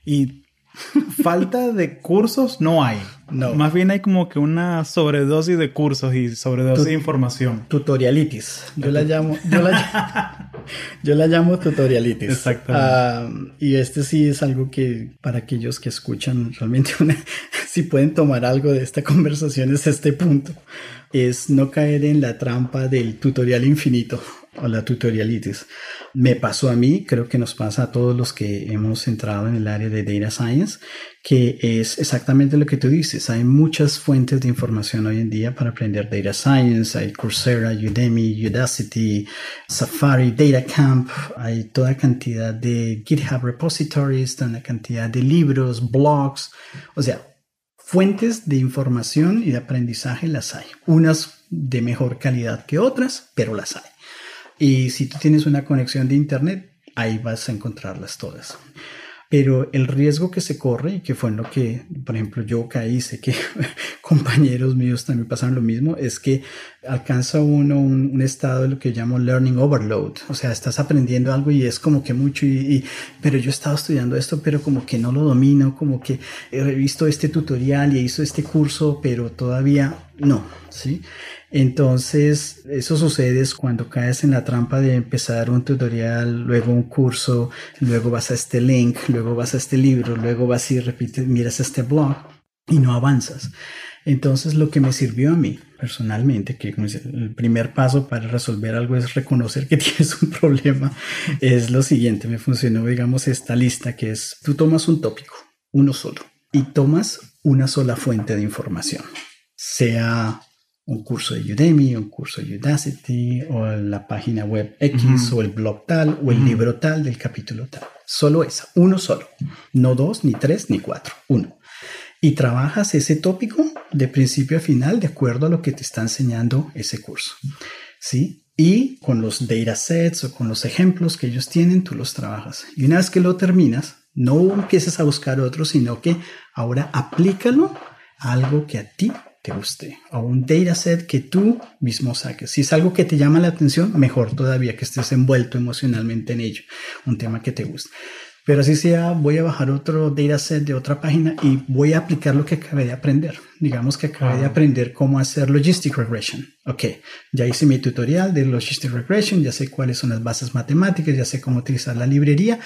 y falta de cursos no hay. No. Más bien hay como que una sobredosis de cursos y sobredosis de información. Tutorialitis. Yo la llamo, yo la, yo la llamo tutorialitis. Exacto. Ah, y este sí es algo que para aquellos que escuchan realmente una, si pueden tomar algo de esta conversación es este punto. Es no caer en la trampa del tutorial infinito o la tutorialitis. Me pasó a mí, creo que nos pasa a todos los que hemos entrado en el área de data science, que es exactamente lo que tú dices. Hay muchas fuentes de información hoy en día para aprender data science. Hay Coursera, Udemy, Udacity, Safari, DataCamp. Hay toda cantidad de GitHub repositories, toda cantidad de libros, blogs. O sea, fuentes de información y de aprendizaje las hay. Unas de mejor calidad que otras, pero las hay. Y si tú tienes una conexión de Internet, ahí vas a encontrarlas todas. Pero el riesgo que se corre, y que fue en lo que, por ejemplo, yo caí, sé que compañeros míos también pasaron lo mismo, es que alcanza uno un, estado de lo que llamo learning overload. O sea, estás aprendiendo algo y es como que mucho, y, pero yo he estado estudiando esto, pero como que no lo domino, como que he visto este tutorial y hizo este curso, pero todavía no, ¿sí? Entonces, eso sucede cuando caes en la trampa de empezar un tutorial, luego un curso, luego vas a este link, luego vas a este libro, luego vas y repites, miras este blog y no avanzas. Entonces, lo que me sirvió a mí personalmente, que el primer paso para resolver algo es reconocer que tienes un problema, es lo siguiente, me funcionó, digamos, esta lista que es, tú tomas un tópico, uno solo, y tomas una sola fuente de información, sea un curso de Udemy, un curso de Udacity, o la página web X, o el blog tal, o el libro tal del capítulo tal. Solo esa, uno solo. No dos, ni tres, ni cuatro, uno. Y trabajas ese tópico de principio a final de acuerdo a lo que te está enseñando ese curso. ¿Sí? Y con los datasets o con los ejemplos que ellos tienen, tú los trabajas. Y una vez que lo terminas, no empieces a buscar otro, sino que ahora aplícalo a algo que a ti te guste o un dataset que tú mismo saques. Si es algo que te llama la atención, mejor todavía que estés envuelto emocionalmente en ello, un tema que te guste. Pero así sea, voy a bajar otro dataset de otra página y voy a aplicar lo que acabé de aprender. Digamos que acabé de aprender cómo hacer Logistic Regression. Ok, ya hice mi tutorial de Logistic Regression, ya sé cuáles son las bases matemáticas, ya sé cómo utilizar la librería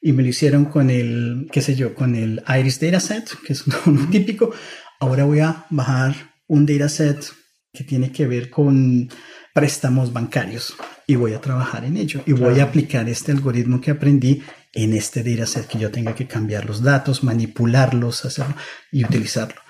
y me lo hicieron con el, qué sé yo, con el Iris Dataset, que es un típico. Ahora voy a bajar un dataset que tiene que ver con préstamos bancarios y voy a trabajar en ello y voy a aplicar este algoritmo que aprendí en este dataset que yo tenga que cambiar los datos, manipularlos, hacerlo y utilizarlo.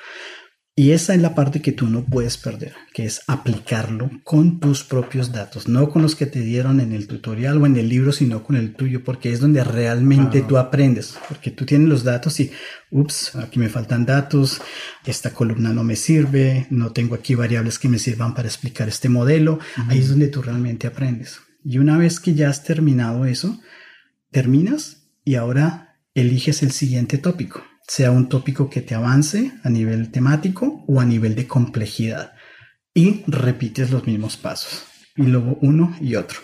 Y esa es la parte que tú no puedes perder, que es aplicarlo con tus propios datos, no con los que te dieron en el tutorial o en el libro, sino con el tuyo, porque es donde realmente tú aprendes, porque tú tienes los datos y, ups, aquí me faltan datos, esta columna no me sirve, no tengo aquí variables que me sirvan para explicar este modelo, ahí es donde tú realmente aprendes. Y una vez que ya has terminado eso, terminas y ahora eliges el siguiente tópico sea un tópico que te avance a nivel temático o a nivel de complejidad. Y repites los mismos pasos. Y luego uno y otro.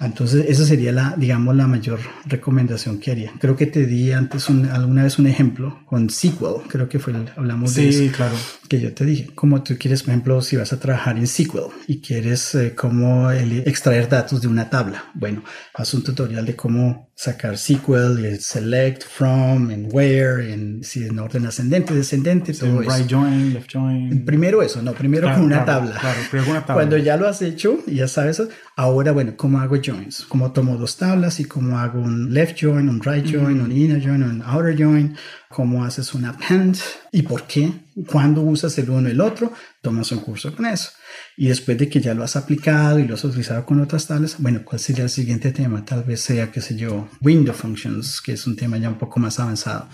Entonces, esa sería la, digamos, la mayor recomendación que haría. Creo que te di antes alguna vez un ejemplo con SQL, creo que fue, hablamos de eso. claro. Que yo te dije. Como tú quieres, por ejemplo, si vas a trabajar en SQL y quieres eh, cómo extraer datos de una tabla. Bueno, haz un tutorial de cómo sacar SQL, y select, from, and where, en, si en orden ascendente, descendente, todo eso. Right join, left join. Primero eso, no, primero con una tabla. Claro, primero una tabla. Cuando ya lo has hecho y ya sabes, ahora, bueno, ¿cómo hago joins? ¿Cómo tomo dos tablas y cómo hago un left join, un right join, un inner join, un outer join? ¿Cómo haces un append? ¿Y por qué? ¿Cuándo usas el uno y el otro? Tomas un curso con eso. Y después de que ya lo has aplicado y lo has utilizado con otras tablas, bueno, ¿cuál sería el siguiente tema? Tal vez sea, qué sé yo, window functions, que es un tema ya un poco más avanzado.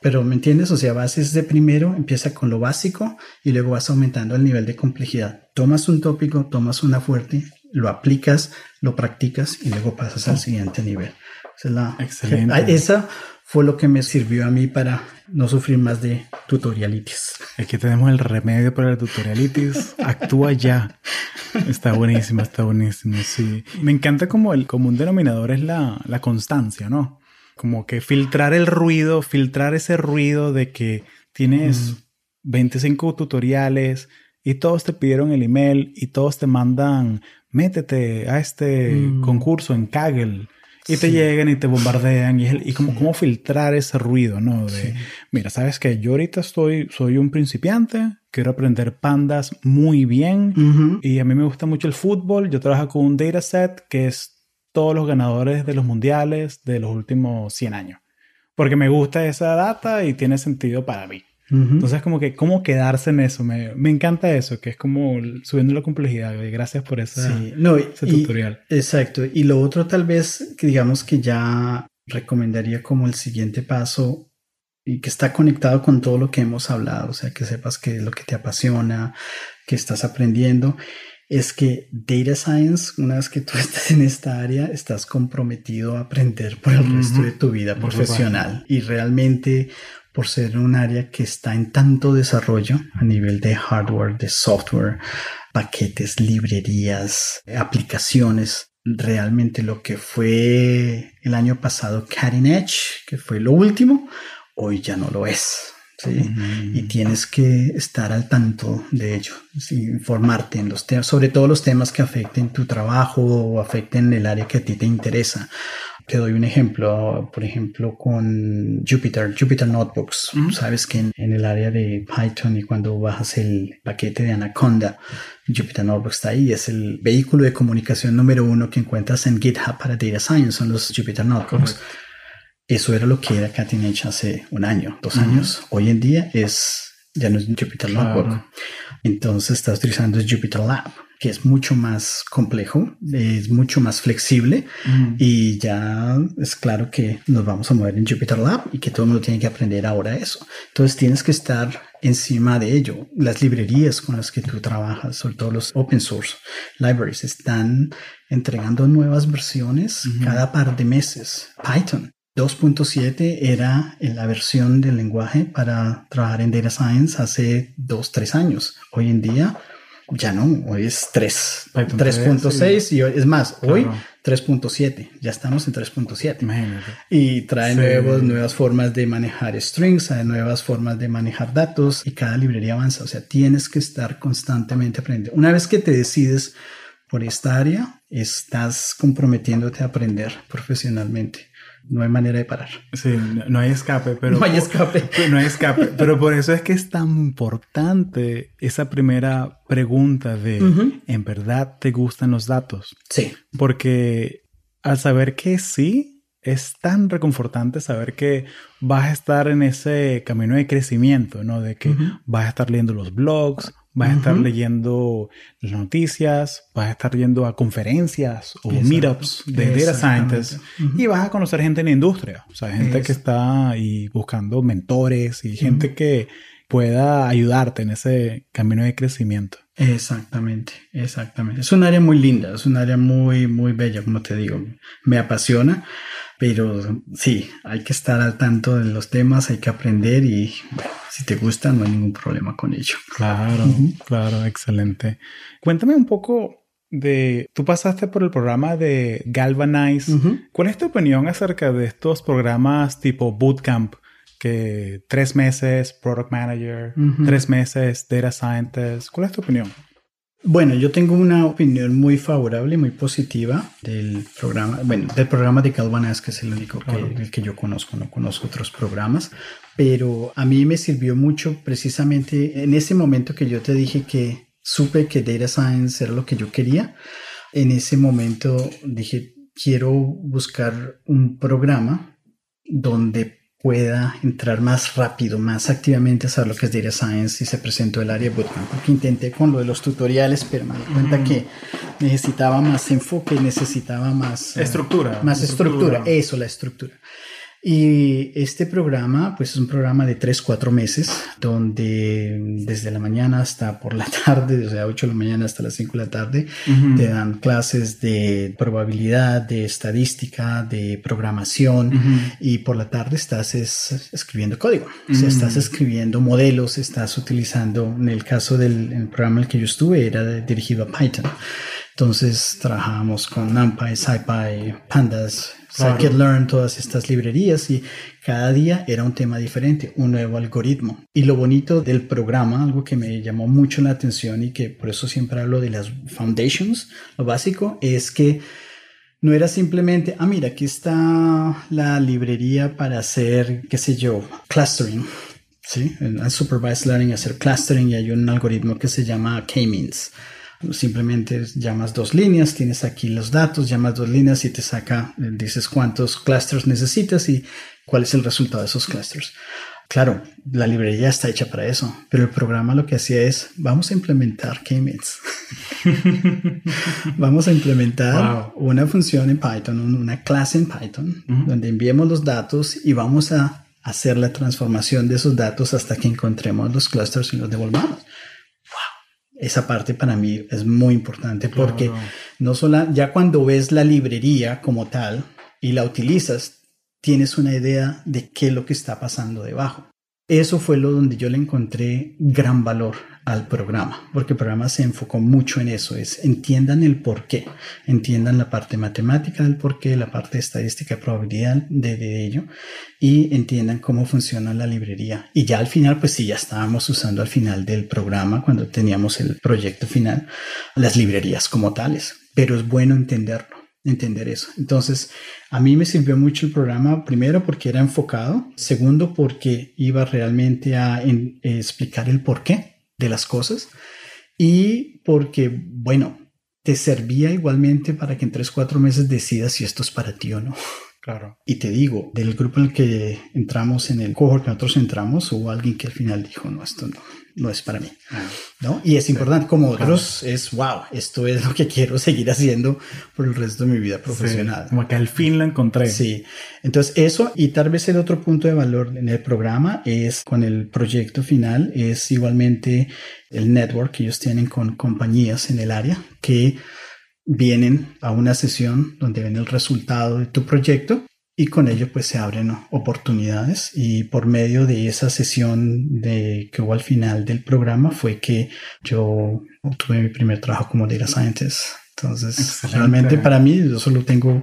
Pero, ¿me entiendes? O sea, vas de primero, empieza con lo básico y luego vas aumentando el nivel de complejidad. Tomas un tópico, tomas una fuerte, lo aplicas, lo practicas y luego pasas al siguiente nivel. Esa, es la, Excelente. esa fue lo que me sirvió a mí para no sufrir más de tutorialitis. que tenemos el remedio para la tutorialitis. Actúa ya. Está buenísimo, está buenísimo. Sí. Me encanta como el común denominador es la, la constancia, ¿no? Como que filtrar el ruido, filtrar ese ruido de que tienes 25 tutoriales y todos te pidieron el email y todos te mandan, métete a este mm. concurso en Kaggle y te llegan y te bombardean y, y como cómo filtrar ese ruido, ¿no? De, mira, sabes que yo ahorita estoy, soy un principiante, quiero aprender pandas muy bien y a mí me gusta mucho el fútbol, yo trabajo con un dataset que es todos los ganadores de los mundiales de los últimos 100 años, porque me gusta esa data y tiene sentido para mí. Entonces, como que, ¿cómo quedarse en eso? Me, me, encanta eso, que es como subiendo la complejidad. Gracias por esa, ese tutorial. Exacto. Y lo otro, tal vez, que digamos que ya recomendaría como el siguiente paso y que está conectado con todo lo que hemos hablado, o sea, que sepas que es lo que te apasiona, que estás aprendiendo, es que Data Science, una vez que tú estás en esta área, estás comprometido a aprender por el resto de tu vida profesional. Y realmente por ser un área que está en tanto desarrollo a nivel de hardware, de software, paquetes, librerías, aplicaciones. Realmente lo que fue el año pasado Cutting Edge, que fue lo último, hoy ya no lo es. ¿sí? Y tienes que estar al tanto de ello, informarte en los temas, sobre todo los temas que afecten tu trabajo o afecten el área que a ti te interesa. Te doy un ejemplo, por ejemplo, con Jupyter, Jupyter Notebooks. Sabes que en, el área de Python y cuando bajas el paquete de Anaconda, Jupyter Notebooks está ahí. Es el vehículo de comunicación número uno que encuentras en GitHub para Data Science, son los Jupyter Notebooks. Eso era lo que era Cutting Edge hace un año, dos años. Hoy en día es, ya no es Jupyter Notebook. Entonces estás utilizando Jupyter Lab que es mucho más complejo, es mucho más flexible y ya es claro que nos vamos a mover en Jupyter Lab y que todo el mundo tiene que aprender ahora eso. Entonces tienes que estar encima de ello. Las librerías con las que tú trabajas, sobre todo los open source libraries, están entregando nuevas versiones cada par de meses. Python 2.7 era la versión del lenguaje para trabajar en data science hace 2, 3 años. Hoy en día ya no, hoy es 3. 3.6 y es más, hoy 3.7. Ya estamos en 3.7. Y trae nuevos, nuevas formas de manejar strings, nuevas formas de manejar datos y cada librería avanza. O sea, tienes que estar constantemente aprendiendo. Una vez que te decides por esta área, estás comprometiéndote a aprender profesionalmente no hay manera de parar. Sí, no, hay escape, pero... No hay escape. No hay escape, pero por eso es que es tan importante esa primera pregunta de, ¿en verdad te gustan los datos? Sí. Porque al saber que sí, es tan reconfortante saber que vas a estar en ese camino de crecimiento, ¿no? De que vas a estar leyendo los blogs, vas a estar leyendo las noticias, vas a estar yendo a conferencias o meetups de data scientists y vas a conocer gente en la industria, o sea, gente que está ahí buscando mentores y gente que pueda ayudarte en ese camino de crecimiento. Exactamente, exactamente. Es un área muy linda, es un área muy, muy bella, como te digo. Me apasiona, pero sí, hay que estar al tanto de los temas, hay que aprender y si te gusta no hay ningún problema con ello. Claro, claro, excelente. Cuéntame un poco de, tú pasaste por el programa de Galvanize. ¿Cuál es tu opinión acerca de estos programas tipo Bootcamp que tres meses Product Manager, tres meses Data Scientist. ¿Cuál es tu opinión? Bueno, yo tengo una opinión muy favorable, muy positiva del programa, bueno, del programa de Calvanas, que es el único que, que yo conozco, no conozco otros programas, pero a mí me sirvió mucho precisamente en ese momento que yo te dije que supe que Data Science era lo que yo quería. En ese momento dije, quiero buscar un programa donde pueda entrar más rápido, más activamente a saber lo que es Data Science y se presentó el área Bootcamp. Porque intenté con lo de los tutoriales, pero me di cuenta que necesitaba más enfoque, necesitaba más... Eh, estructura. más estructura. Eso, la estructura. Y este programa, pues es un programa de 3, 4 meses, donde desde la mañana hasta por la tarde, desde 8 de la mañana hasta las 5 de la tarde, te dan clases de probabilidad, de estadística, de programación, y por la tarde estás escribiendo código. O sea, estás escribiendo modelos, estás utilizando, en el caso del programa en el que yo estuve, era dirigido a Python. Entonces trabajamos con NumPy, SciPy, Pandas, Scikit-learn, todas estas librerías y cada día era un tema diferente, un nuevo algoritmo. Y lo bonito del programa, algo que me llamó mucho la atención y que por eso siempre hablo de las foundations, lo básico es que no era simplemente, ah, mira, aquí está la librería para hacer, qué sé yo, clustering. Sí, en supervised learning, hacer clustering y hay un algoritmo que se llama K-means Simplemente llamas dos líneas, tienes aquí los datos, llamas dos líneas y te saca, eh, dices cuántos clusters necesitas y cuál es el resultado de esos clusters. Claro, la librería está hecha para eso, pero el programa lo que hacía es, vamos a implementar K-means. vamos a implementar una función en Python, una clase en Python, donde enviemos los datos y vamos a hacer la transformación de esos datos hasta que encontremos los clusters y los devolvamos esa parte para mí es muy importante porque no solo ya cuando ves la librería como tal y la utilizas, tienes una idea de qué es lo que está pasando debajo. Eso fue lo donde yo le encontré gran valor al programa, porque el programa se enfocó mucho en eso, es entiendan el por qué, entiendan la parte matemática del por qué, la parte estadística de probabilidad de, de, ello y entiendan cómo funciona la librería. Y ya al final, pues sí, ya estábamos usando al final del programa, cuando teníamos el proyecto final, las librerías como tales, pero es bueno entenderlo entender eso. Entonces, a mí me sirvió mucho el programa, primero porque era enfocado, segundo porque iba realmente a explicar el porqué de las cosas y porque, bueno, te servía igualmente para que en tres, cuatro meses decidas si esto es para ti o no. Claro. Y te digo, del grupo en el que entramos, en el cohort que nosotros entramos, hubo alguien que al final dijo, no, esto no, no es para mí. Ah. ¿No? Y es importante, como otros, es wow, esto es lo que quiero seguir haciendo por el resto de mi vida profesional. como que al fin lo encontré. Sí. Entonces, eso, y tal vez el otro punto de valor en el programa es con el proyecto final, es igualmente el network que ellos tienen con compañías en el área que vienen a una sesión donde ven el resultado de tu proyecto y con ello pues se abren oportunidades y por medio de esa sesión de que hubo al final del programa fue que yo obtuve mi primer trabajo como data scientist. Entonces, realmente para mí yo solo tengo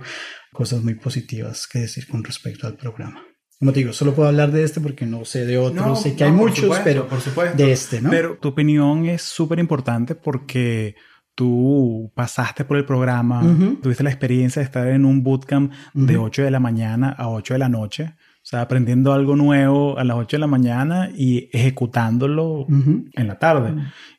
cosas muy positivas que decir con respecto al programa. Como te digo, solo puedo hablar de este porque no sé de otros, sé que hay muchos, pero por supuesto. de este, ¿no? Pero tu opinión es súper importante porque tú pasaste por el programa, tuviste la experiencia de estar en un bootcamp de 8 de la mañana a 8 de la noche, o sea, aprendiendo algo nuevo a las 8 de la mañana y ejecutándolo en la tarde.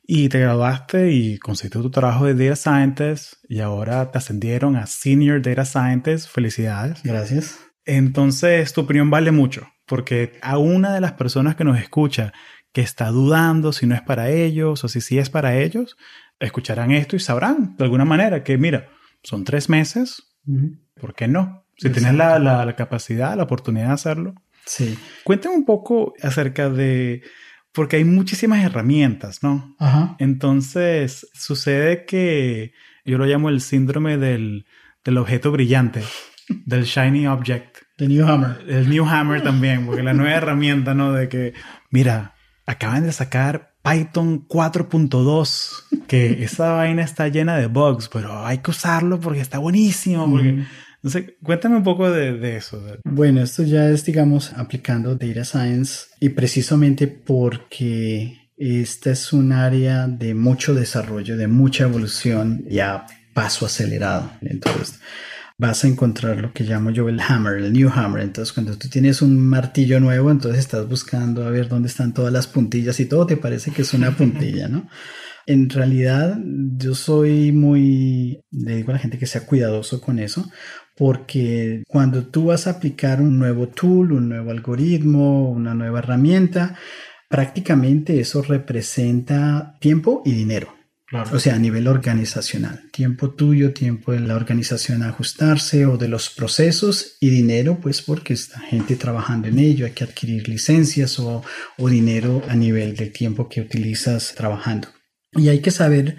Y te graduaste y conseguiste tu trabajo de Data Scientist y ahora te ascendieron a Senior Data Scientist. Felicidades. Gracias. Entonces, tu opinión vale mucho, porque a una de las personas que nos escucha que está dudando si no es para ellos o si sí es para ellos, escucharán esto y sabrán de alguna manera que, mira, son tres meses, ¿por qué no? Si tienes la, la, capacidad, la oportunidad de hacerlo. Sí. Cuéntame un poco acerca de, porque hay muchísimas herramientas, ¿no? Ajá. Entonces, sucede que yo lo llamo el síndrome del, del objeto brillante, del shiny object. The New Hammer. El New Hammer también, porque la nueva herramienta, ¿no? De que, mira, acaban de sacar Python 4.2, que esa vaina está llena de bugs, pero hay que usarlo porque está buenísimo, porque Entonces, cuéntame un poco de, eso. Bueno, esto ya es, digamos, aplicando Data Science y precisamente porque esta es un área de mucho desarrollo, de mucha evolución, ya paso acelerado. Entonces, vas a encontrar lo que llamo yo el hammer, el new hammer. Entonces, cuando tú tienes un martillo nuevo, entonces estás buscando a ver dónde están todas las puntillas y todo te parece que es una puntilla, ¿no? En realidad, yo soy muy, le digo a la gente que sea cuidadoso con eso, porque cuando tú vas a aplicar un nuevo tool, un nuevo algoritmo, una nueva herramienta, prácticamente eso representa tiempo y dinero. O sea, a nivel organizacional. Tiempo tuyo, tiempo de la organización ajustarse o de los procesos y dinero, pues porque está gente trabajando en ello, hay que adquirir licencias o, o dinero a nivel del tiempo que utilizas trabajando. Y hay que saber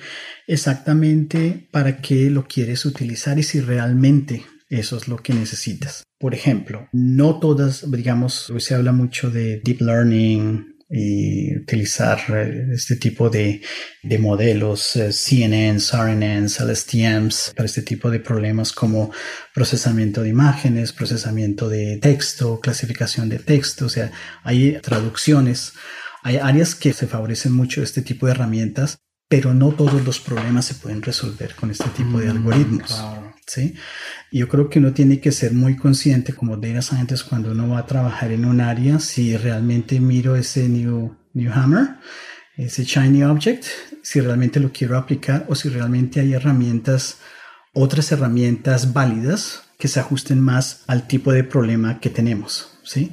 exactamente para qué lo quieres utilizar y si realmente eso es lo que necesitas. Por ejemplo, no todas, digamos, hoy se habla mucho de deep learning y utilizar eh, este tipo de, de modelos, eh, CNNs, RNNs, LSTMs, para este tipo de problemas como procesamiento de imágenes, procesamiento de texto, clasificación de texto, o sea, hay traducciones. Hay áreas que se favorecen mucho este tipo de herramientas pero no todos los problemas se pueden resolver con este tipo de mm, algoritmos. ¿Sí? Yo creo que uno tiene que ser muy consciente como data scientist cuando uno va a trabajar en un área, si realmente miro ese new, new hammer, ese shiny object, si realmente lo quiero aplicar o si realmente hay herramientas, otras herramientas válidas que se ajusten más al tipo de problema que tenemos, ¿sí?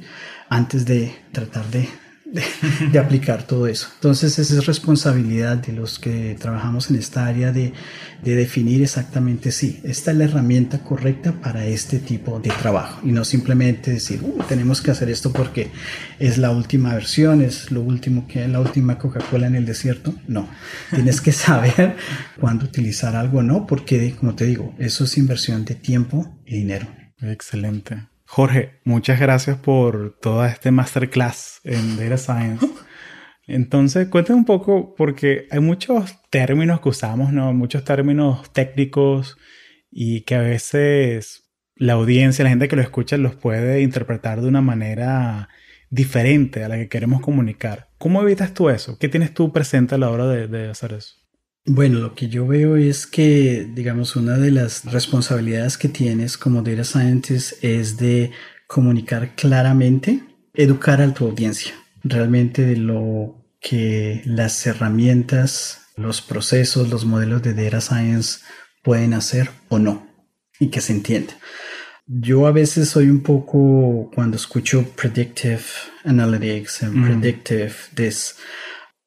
Antes de tratar de de, aplicar todo eso. Entonces, esa es responsabilidad de los que trabajamos en esta área de, de definir exactamente, sí, esta es la herramienta correcta para este tipo de trabajo y no simplemente decir, uh, tenemos que hacer esto porque es la última versión, es lo último que es la última Coca-Cola en el desierto. No, tienes que saber cuándo utilizar algo o no, porque, como te digo, eso es inversión de tiempo y dinero. Excelente. Jorge, muchas gracias por toda este masterclass en Data Science. Entonces, cuéntame un poco, porque hay muchos términos que usamos, ¿no? Muchos términos técnicos y que a veces la audiencia, la gente que lo escucha, los puede interpretar de una manera diferente a la que queremos comunicar. ¿Cómo evitas tú eso? ¿Qué tienes tú presente a la hora de, de hacer eso? Bueno, lo que yo veo es que, digamos, una de las responsabilidades que tienes como data scientist es de comunicar claramente, educar a tu audiencia, realmente de lo que las herramientas, los procesos, los modelos de data science pueden hacer o no, y que se entienda. Yo a veces soy un poco, cuando escucho predictive analytics and mm. predictive this,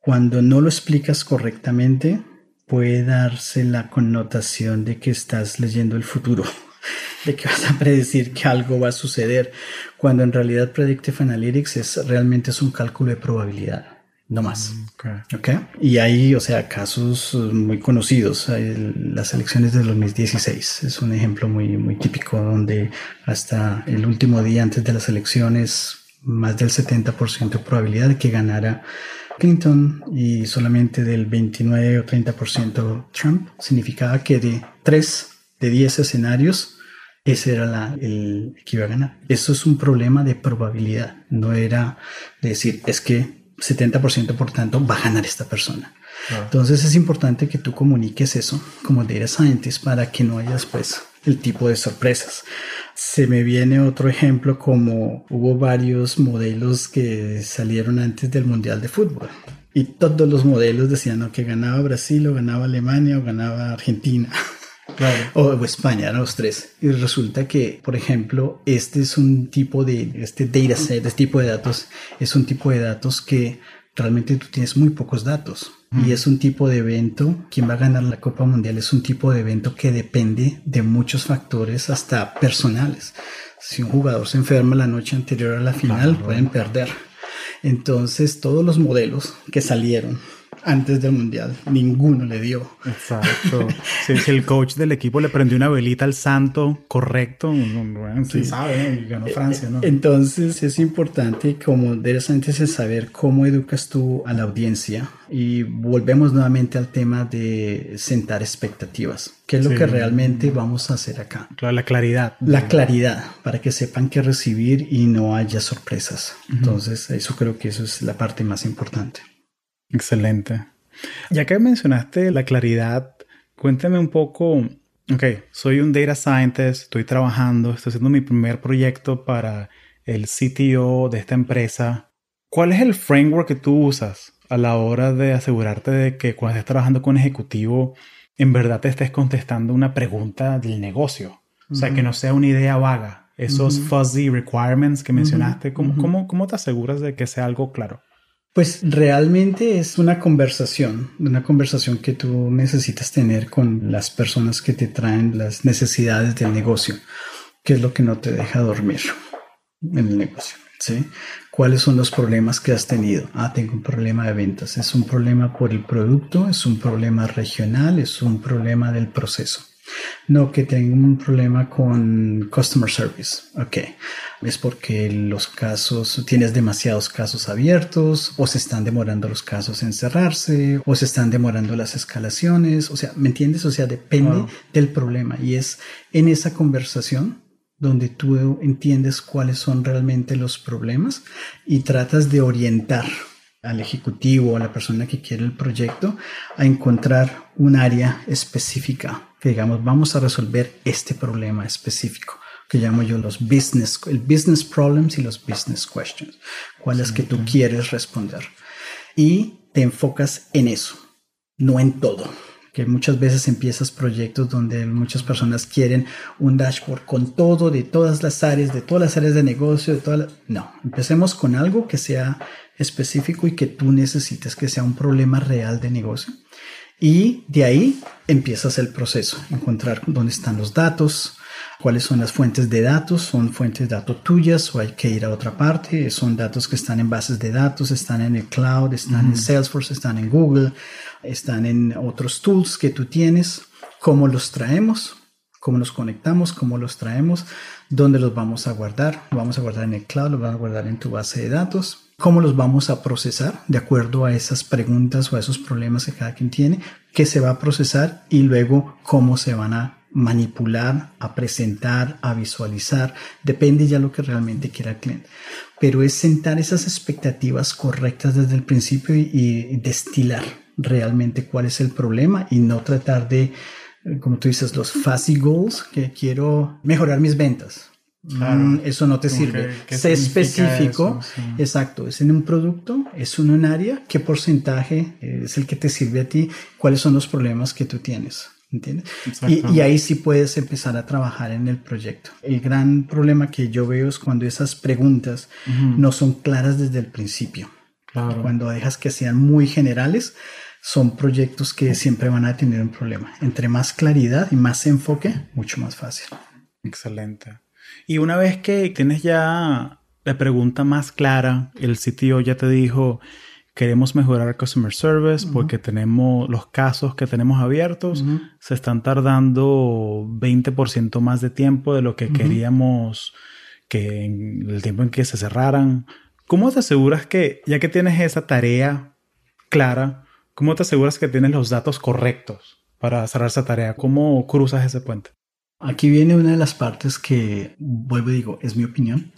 cuando no lo explicas correctamente, puede darse la connotación de que estás leyendo el futuro, de que vas a predecir que algo va a suceder, cuando en realidad Predictive Analytics es realmente es un cálculo de probabilidad, no más. Mm, okay. Y hay, o sea, casos muy conocidos. Las elecciones de 2016 es un ejemplo muy, muy típico donde hasta el último día antes de las elecciones, más del 70% de probabilidad de que ganara Clinton y solamente del 29 o 30% Trump, significaba que de 3 de 10 escenarios, ese era la, el que iba a ganar. Eso es un problema de probabilidad, no era decir, es que 70% por tanto va a ganar esta persona. Entonces es importante que tú comuniques eso como data scientist para que no hayas pues el tipo de sorpresas. Se me viene otro ejemplo como hubo varios modelos que salieron antes del Mundial de Fútbol. Y todos los modelos decían que ganaba Brasil o ganaba Alemania o ganaba Argentina. O, España, eran los tres. Y resulta que, por ejemplo, este es un tipo de, este dataset, este tipo de datos, es un tipo de datos que realmente tú tienes muy pocos datos. Y es un tipo de evento, quien va a ganar la Copa Mundial es un tipo de evento que depende de muchos factores, hasta personales. Si un jugador se enferma la noche anterior a la final, pueden perder. Entonces, todos los modelos que salieron antes del mundial. Ninguno le dio. Exacto. si, el coach del equipo le prendió una velita al santo correcto, sí. sabe, ganó Francia, ¿no? Entonces es importante como data scientist es saber cómo educas tú a la audiencia y volvemos nuevamente al tema de sentar expectativas. ¿Qué es lo que realmente vamos a hacer acá? Claro, la claridad. La claridad, para que sepan qué recibir y no haya sorpresas. Entonces, eso creo que eso es la parte más importante. Excelente. Ya que mencionaste la claridad, cuéntame un poco, ok, soy un data scientist, estoy trabajando, estoy haciendo mi primer proyecto para el CTO de esta empresa. ¿Cuál es el framework que tú usas a la hora de asegurarte de que cuando estés trabajando con un ejecutivo, en verdad te estés contestando una pregunta del negocio? O sea, que no sea una idea vaga. Esos fuzzy requirements que mencionaste, ¿cómo, ¿cómo te aseguras de que sea algo claro? Pues realmente es una conversación, una conversación que tú necesitas tener con las personas que te traen las necesidades del negocio, que es lo que no te deja dormir en el negocio. ¿sí? ¿Cuáles son los problemas que has tenido? Ah, tengo un problema de ventas. ¿Es un problema por el producto? ¿Es un problema regional? ¿Es un problema del proceso? No que tengo un problema con customer service. Ok. Es porque los casos, tienes demasiados casos abiertos o se están demorando los casos en cerrarse o se están demorando las escalaciones. O sea, ¿me entiendes? O sea, depende del problema y es en esa conversación donde tú entiendes cuáles son realmente los problemas y tratas de orientar al ejecutivo o a la persona que quiere el proyecto a encontrar un área específica que digamos, vamos a resolver este problema específico que llamo yo los business, el business problems y los business questions, cuáles que tú quieres responder. Y te enfocas en eso, no en todo. Que muchas veces empiezas proyectos donde muchas personas quieren un dashboard con todo, de todas las áreas, de todas las áreas de negocio, de todas No, empecemos con algo que sea específico y que tú necesites que sea un problema real de negocio. Y de ahí empiezas el proceso, encontrar dónde están los datos, cuáles son las fuentes de datos, son fuentes de datos tuyas o hay que ir a otra parte, son datos que están en bases de datos, están en el cloud, están en Salesforce, están en Google, están en otros tools que tú tienes, cómo los traemos, cómo los conectamos, cómo los traemos, dónde los vamos a guardar, vamos a guardar en el cloud, los vamos a guardar en tu base de datos cómo los vamos a procesar de acuerdo a esas preguntas o a esos problemas que cada quien tiene, qué se va a procesar y luego cómo se van a manipular, a presentar, a visualizar, depende ya lo que realmente quiera el cliente. Pero es sentar esas expectativas correctas desde el principio y, destilar realmente cuál es el problema y no tratar de, como tú dices, los fuzzy goals, que quiero mejorar mis ventas Mm, eso no te sirve. sé específico. Exacto. Es en un producto, es en un área, qué porcentaje es el que te sirve a ti, cuáles son los problemas que tú tienes. ¿Entiendes? Y, ahí sí puedes empezar a trabajar en el proyecto. El gran problema que yo veo es cuando esas preguntas no son claras desde el principio. Cuando dejas que sean muy generales, son proyectos que siempre van a tener un problema. Entre más claridad y más enfoque, mucho más fácil. Excelente. Y una vez que tienes ya la pregunta más clara, el sitio ya te dijo, queremos mejorar el customer service porque tenemos los casos que tenemos abiertos, se están tardando 20% más de tiempo de lo que queríamos que en el tiempo en que se cerraran. ¿Cómo te aseguras que, ya que tienes esa tarea clara, cómo te aseguras que tienes los datos correctos para cerrar esa tarea? ¿Cómo cruzas ese puente? Aquí viene una de las partes que, vuelvo y digo, es mi opinión.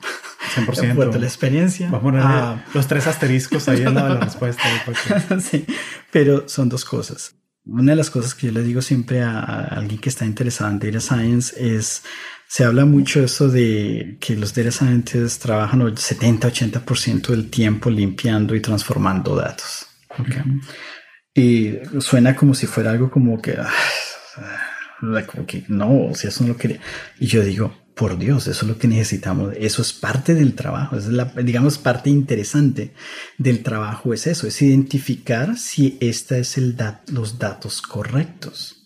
100%. Por la experiencia. Vamos a poner ah. los tres asteriscos ahí en la respuesta. sí, pero son dos cosas. Una de las cosas que yo le digo siempre a, alguien que está interesado en data science es, se habla mucho eso de que los data scientists trabajan el 70-80% del tiempo limpiando y transformando datos. Okay. Y suena como si fuera algo como que... Ah, no, o sea, eso no lo quería. Y yo digo, por Dios, eso es lo que necesitamos. Eso es parte del trabajo. Es la, digamos, parte interesante del trabajo es eso, es identificar si esta es el los datos correctos.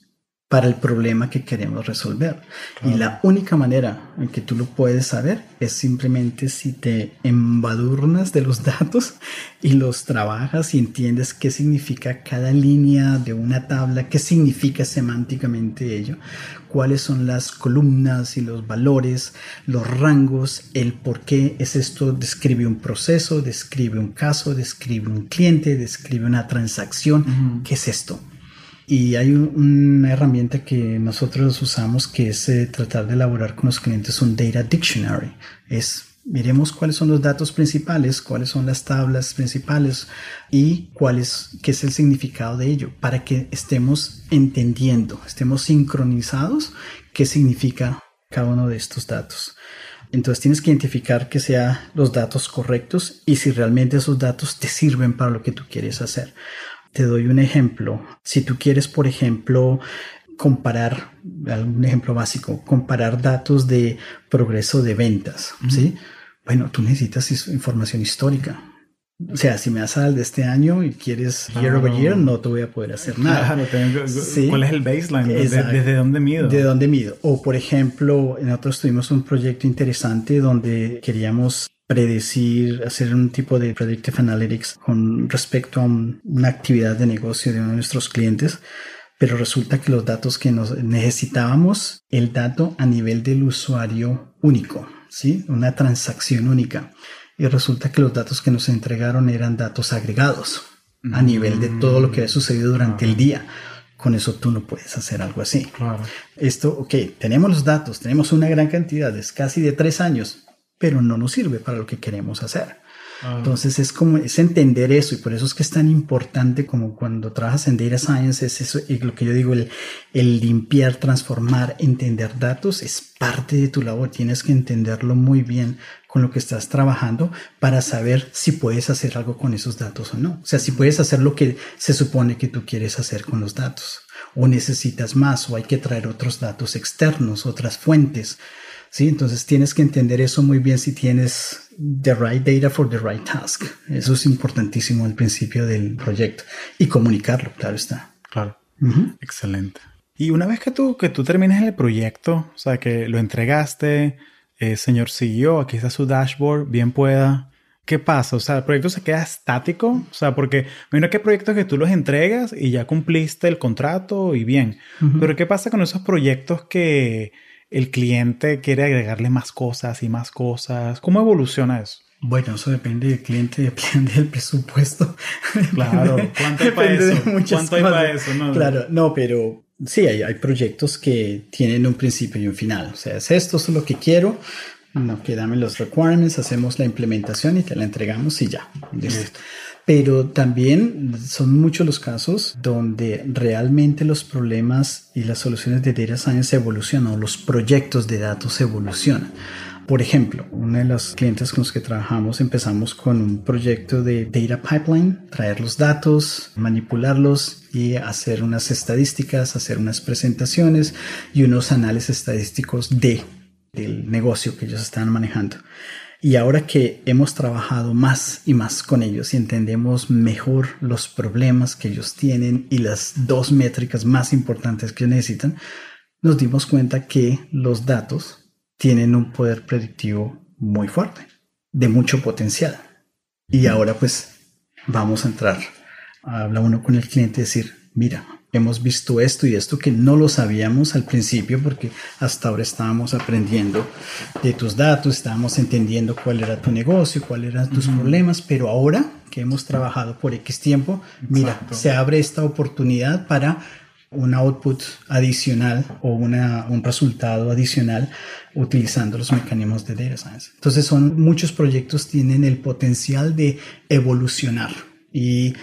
Para el problema que queremos resolver. Y la única manera en que tú lo puedes saber es simplemente si te embadurnas de los datos y los trabajas y entiendes qué significa cada línea de una tabla, qué significa semánticamente ello, cuáles son las columnas y los valores, los rangos, el por qué es esto, describe un proceso, describe un caso, describe un cliente, describe una transacción, ¿qué es esto? Y hay una herramienta que nosotros usamos que es eh, tratar de elaborar con los clientes un data dictionary. Es miremos cuáles son los datos principales, cuáles son las tablas principales y cuál es, qué es el significado de ello para que estemos entendiendo, estemos sincronizados qué significa cada uno de estos datos. Entonces tienes que identificar que sean los datos correctos y si realmente esos datos te sirven para lo que tú quieres hacer. Te doy un ejemplo. Si tú quieres, por ejemplo, comparar, algún ejemplo básico, comparar datos de progreso de ventas, ¿sí? Bueno, tú necesitas información histórica. O sea, si me das al de este año y quieres year over year, no te voy a poder hacer nada. ¿Cuál es el baseline? ¿Desde, dónde mido? ¿De dónde mido? O, por ejemplo, nosotros tuvimos un proyecto interesante donde queríamos predecir, hacer un tipo de predictive analytics con respecto a una actividad de negocio de uno de nuestros clientes, pero resulta que los datos que nos necesitábamos, el dato a nivel del usuario único, ¿sí? Una transacción única. Y resulta que los datos que nos entregaron eran datos agregados a nivel de todo lo que ha sucedido durante el día. Con eso tú no puedes hacer algo así. Esto, ok, tenemos los datos, tenemos una gran cantidad, es casi de tres años, pero no nos sirve para lo que queremos hacer. Ah. Entonces es como es entender eso y por eso es que es tan importante como cuando trabajas en data science es eso y lo que yo digo el, el limpiar, transformar, entender datos es parte de tu labor. Tienes que entenderlo muy bien con lo que estás trabajando para saber si puedes hacer algo con esos datos o no. O sea, si puedes hacer lo que se supone que tú quieres hacer con los datos o necesitas más o hay que traer otros datos externos, otras fuentes. ¿Sí? Entonces tienes que entender eso muy bien si tienes the right data for the right task. Eso es importantísimo al principio del proyecto y comunicarlo, claro está. Claro. Excelente. Y una vez que tú, que tú termines el proyecto, o sea, que lo entregaste, eh, señor CEO, aquí está su dashboard, bien pueda. ¿Qué pasa? O sea, el proyecto se queda estático. O sea, porque mira que proyectos que tú los entregas y ya cumpliste el contrato y bien. Pero ¿qué pasa con esos proyectos que el cliente quiere agregarle más cosas y más cosas. ¿Cómo evoluciona eso? Bueno, eso depende del cliente, depende del presupuesto. Claro, ¿cuánto hay para eso? ¿Cuánto hay para eso? claro, no, pero sí, hay, hay, proyectos que tienen un principio y un final. O sea, es esto, es lo que quiero. No, que dame los requirements, hacemos la implementación y te la entregamos y ya. Listo. Pero también son muchos los casos donde realmente los problemas y las soluciones de data science evolucionan o los proyectos de datos evolucionan. Por ejemplo, uno de los clientes con los que trabajamos empezamos con un proyecto de data pipeline, traer los datos, manipularlos y hacer unas estadísticas, hacer unas presentaciones y unos análisis estadísticos de del negocio que ellos están manejando. Y ahora que hemos trabajado más y más con ellos y entendemos mejor los problemas que ellos tienen y las dos métricas más importantes que necesitan, nos dimos cuenta que los datos tienen un poder predictivo muy fuerte, de mucho potencial. Y ahora pues vamos a entrar, habla uno con el cliente y decir, mira, hemos visto esto y esto que no lo sabíamos al principio porque hasta ahora estábamos aprendiendo de tus datos, estábamos entendiendo cuál era tu negocio, cuáles eran tus problemas, pero ahora que hemos trabajado por X tiempo, mira, se abre esta oportunidad para un output adicional o una, un resultado adicional utilizando los mecanismos de data science. Entonces son muchos proyectos tienen el potencial de evolucionar y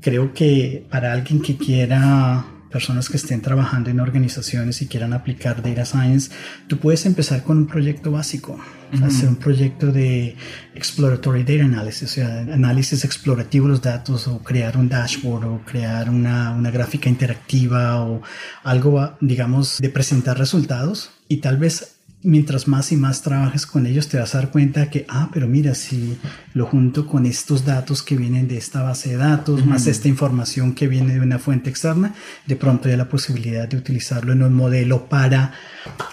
Creo que para alguien que quiera personas que estén trabajando en organizaciones y quieran aplicar data science, tú puedes empezar con un proyecto básico, hacer un proyecto de exploratory data analysis, o sea, análisis explorativo de los datos o crear un dashboard o crear una, una gráfica interactiva o algo, digamos, de presentar resultados y tal vez mientras más y más trabajes con ellos, te vas a dar cuenta que, ah, pero mira, si lo junto con estos datos que vienen de esta base de datos, más esta información que viene de una fuente externa, de pronto hay la posibilidad de utilizarlo en un modelo para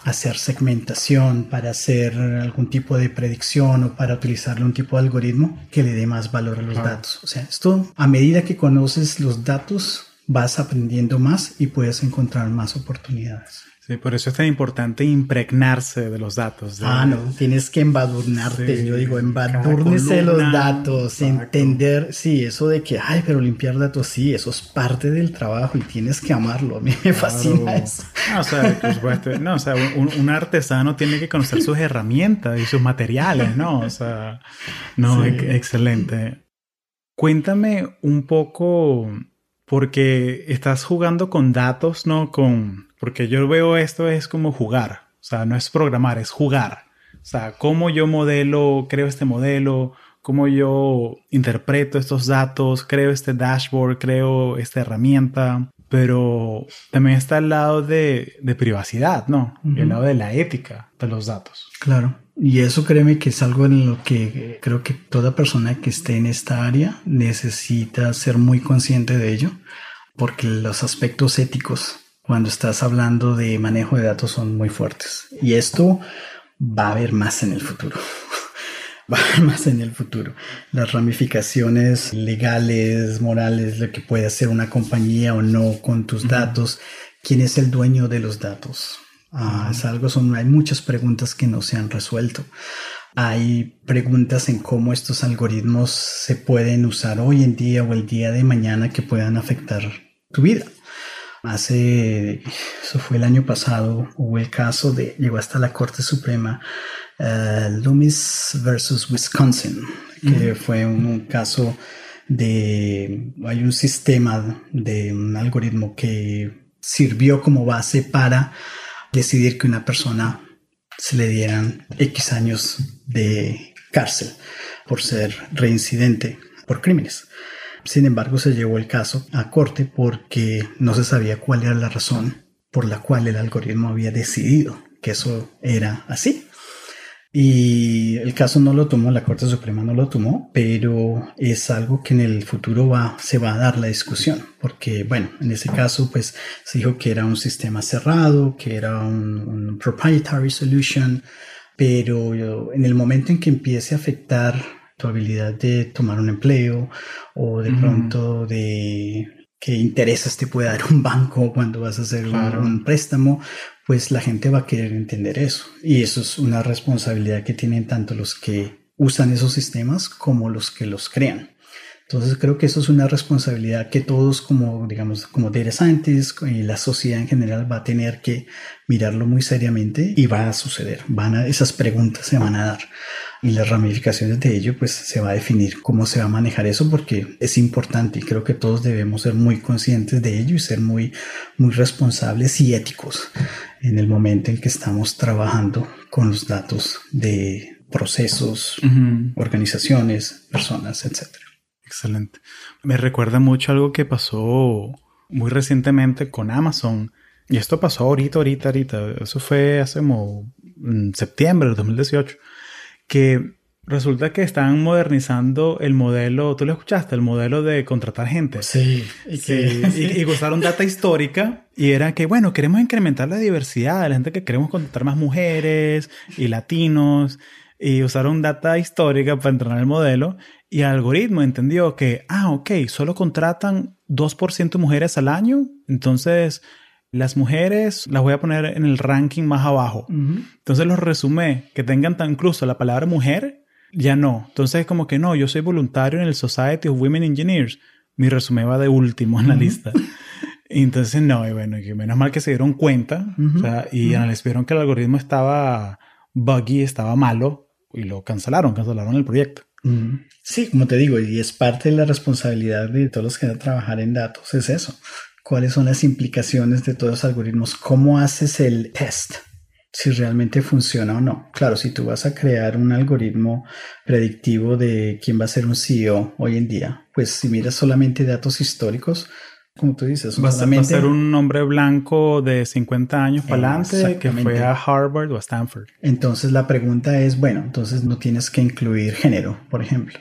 hacer segmentación, para hacer algún tipo de predicción o para utilizarle un tipo de algoritmo que le dé más valor a los datos. O sea, esto a medida que conoces los datos, vas aprendiendo más y puedes encontrar más oportunidades. Sí, por eso es tan importante impregnarse de los datos. Ah, no, tienes que embadurnarte. Yo digo, embadurnese los datos, entender, sí, eso de que, ay, pero limpiar datos, sí, eso es parte del trabajo y tienes que amarlo. A mí me fascina eso. No, o sea, no, o sea un, artesano tiene que conocer sus herramientas y sus materiales, ¿no? O sea, no, excelente. Cuéntame un poco, porque estás jugando con datos, ¿no? Con porque yo veo esto es como jugar. O sea, no es programar, es jugar. O sea, cómo yo modelo, creo este modelo, cómo yo interpreto estos datos, creo este dashboard, creo esta herramienta. Pero también está el lado de, privacidad, ¿no? El lado de la ética de los datos. Claro. Y eso créeme que es algo en lo que creo que toda persona que esté en esta área necesita ser muy consciente de ello, porque los aspectos éticos cuando estás hablando de manejo de datos son muy fuertes. Y esto va a haber más en el futuro. más en el futuro. Las ramificaciones legales, morales, lo que puede hacer una compañía o no con tus datos. ¿Quién es el dueño de los datos? Ah, es algo, son, hay muchas preguntas que no se han resuelto. Hay preguntas en cómo estos algoritmos se pueden usar hoy en día o el día de mañana que puedan afectar tu vida. Hace, eso fue el año pasado, hubo el caso de, llegó hasta la Corte Suprema, uh, Loomis versus Wisconsin, que fue un, caso de, hay un sistema de un algoritmo que sirvió como base para decidir que una persona se le dieran X años de cárcel por ser reincidente por crímenes. Sin embargo, se llevó el caso a corte porque no se sabía cuál era la razón por la cual el algoritmo había decidido que eso era así. Y el caso no lo tomó, la Corte Suprema no lo tomó, pero es algo que en el futuro va, se va a dar la discusión, porque bueno, en ese caso pues se dijo que era un sistema cerrado, que era un, un proprietary solution, pero en el momento en que empiece a afectar tu habilidad de tomar un empleo o de pronto de qué intereses te puede dar un banco cuando vas a hacer un, préstamo, pues la gente va a querer entender eso. Y eso es una responsabilidad que tienen tanto los que usan esos sistemas como los que los crean. Entonces creo que eso es una responsabilidad que todos como, digamos, como data y la sociedad en general va a tener que mirarlo muy seriamente y va a suceder. Van a, esas preguntas se van a dar y las ramificaciones de ello pues se va a definir cómo se va a manejar eso porque es importante y creo que todos debemos ser muy conscientes de ello y ser muy, muy responsables y éticos en el momento en que estamos trabajando con los datos de procesos, organizaciones, personas, etcétera. Excelente. Me recuerda mucho algo que pasó muy recientemente con Amazon. Y esto pasó ahorita, ahorita, ahorita. Eso fue hace como en septiembre del 2018. Que resulta que están modernizando el modelo, tú lo escuchaste, el modelo de contratar gente. Sí. Y, que... y, usaron data histórica y era que, bueno, queremos incrementar la diversidad, la gente que queremos contratar más mujeres y latinos. Y usaron data histórica para entrenar el modelo y el algoritmo entendió que, ah, ok, solo contratan 2% mujeres al año, entonces las mujeres las voy a poner en el ranking más abajo. Entonces los resumé, que tengan tan incluso la palabra mujer, ya no. Entonces como que no, yo soy voluntario en el Society of Women Engineers. Mi resumen va de último en la lista. Entonces no, y bueno, menos mal que se dieron cuenta y vieron que el algoritmo estaba buggy, estaba malo y lo cancelaron, cancelaron el proyecto. Sí, como te digo, y es parte de la responsabilidad de todos los que van a trabajar en datos, es eso. ¿Cuáles son las implicaciones de todos los algoritmos? ¿Cómo haces el test? Si realmente funciona o no. Claro, si tú vas a crear un algoritmo predictivo de quién va a ser un CEO hoy en día, pues si miras solamente datos históricos, como tú dices, va, a ser un hombre blanco de 50 años para adelante que fue a Harvard o a Stanford. Entonces la pregunta es, bueno, entonces no tienes que incluir género, por ejemplo.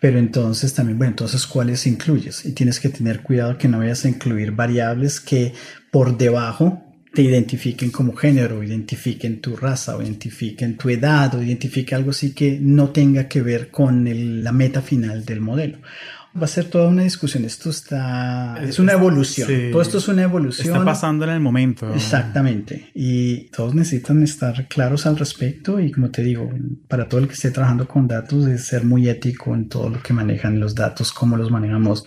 Pero entonces también, bueno, entonces ¿cuáles incluyes? Y tienes que tener cuidado que no vayas a incluir variables que por debajo te identifiquen como género, identifiquen tu raza, o identifiquen tu edad, o identifiquen algo así que no tenga que ver con la meta final del modelo. Va a ser toda una discusión. Esto está. Es una evolución. Todo esto es una evolución. Está pasando en el momento. Exactamente. Y todos necesitan estar claros al respecto. Y como te digo, para todo el que esté trabajando con datos, es ser muy ético en todo lo que manejan los datos, cómo los manejamos,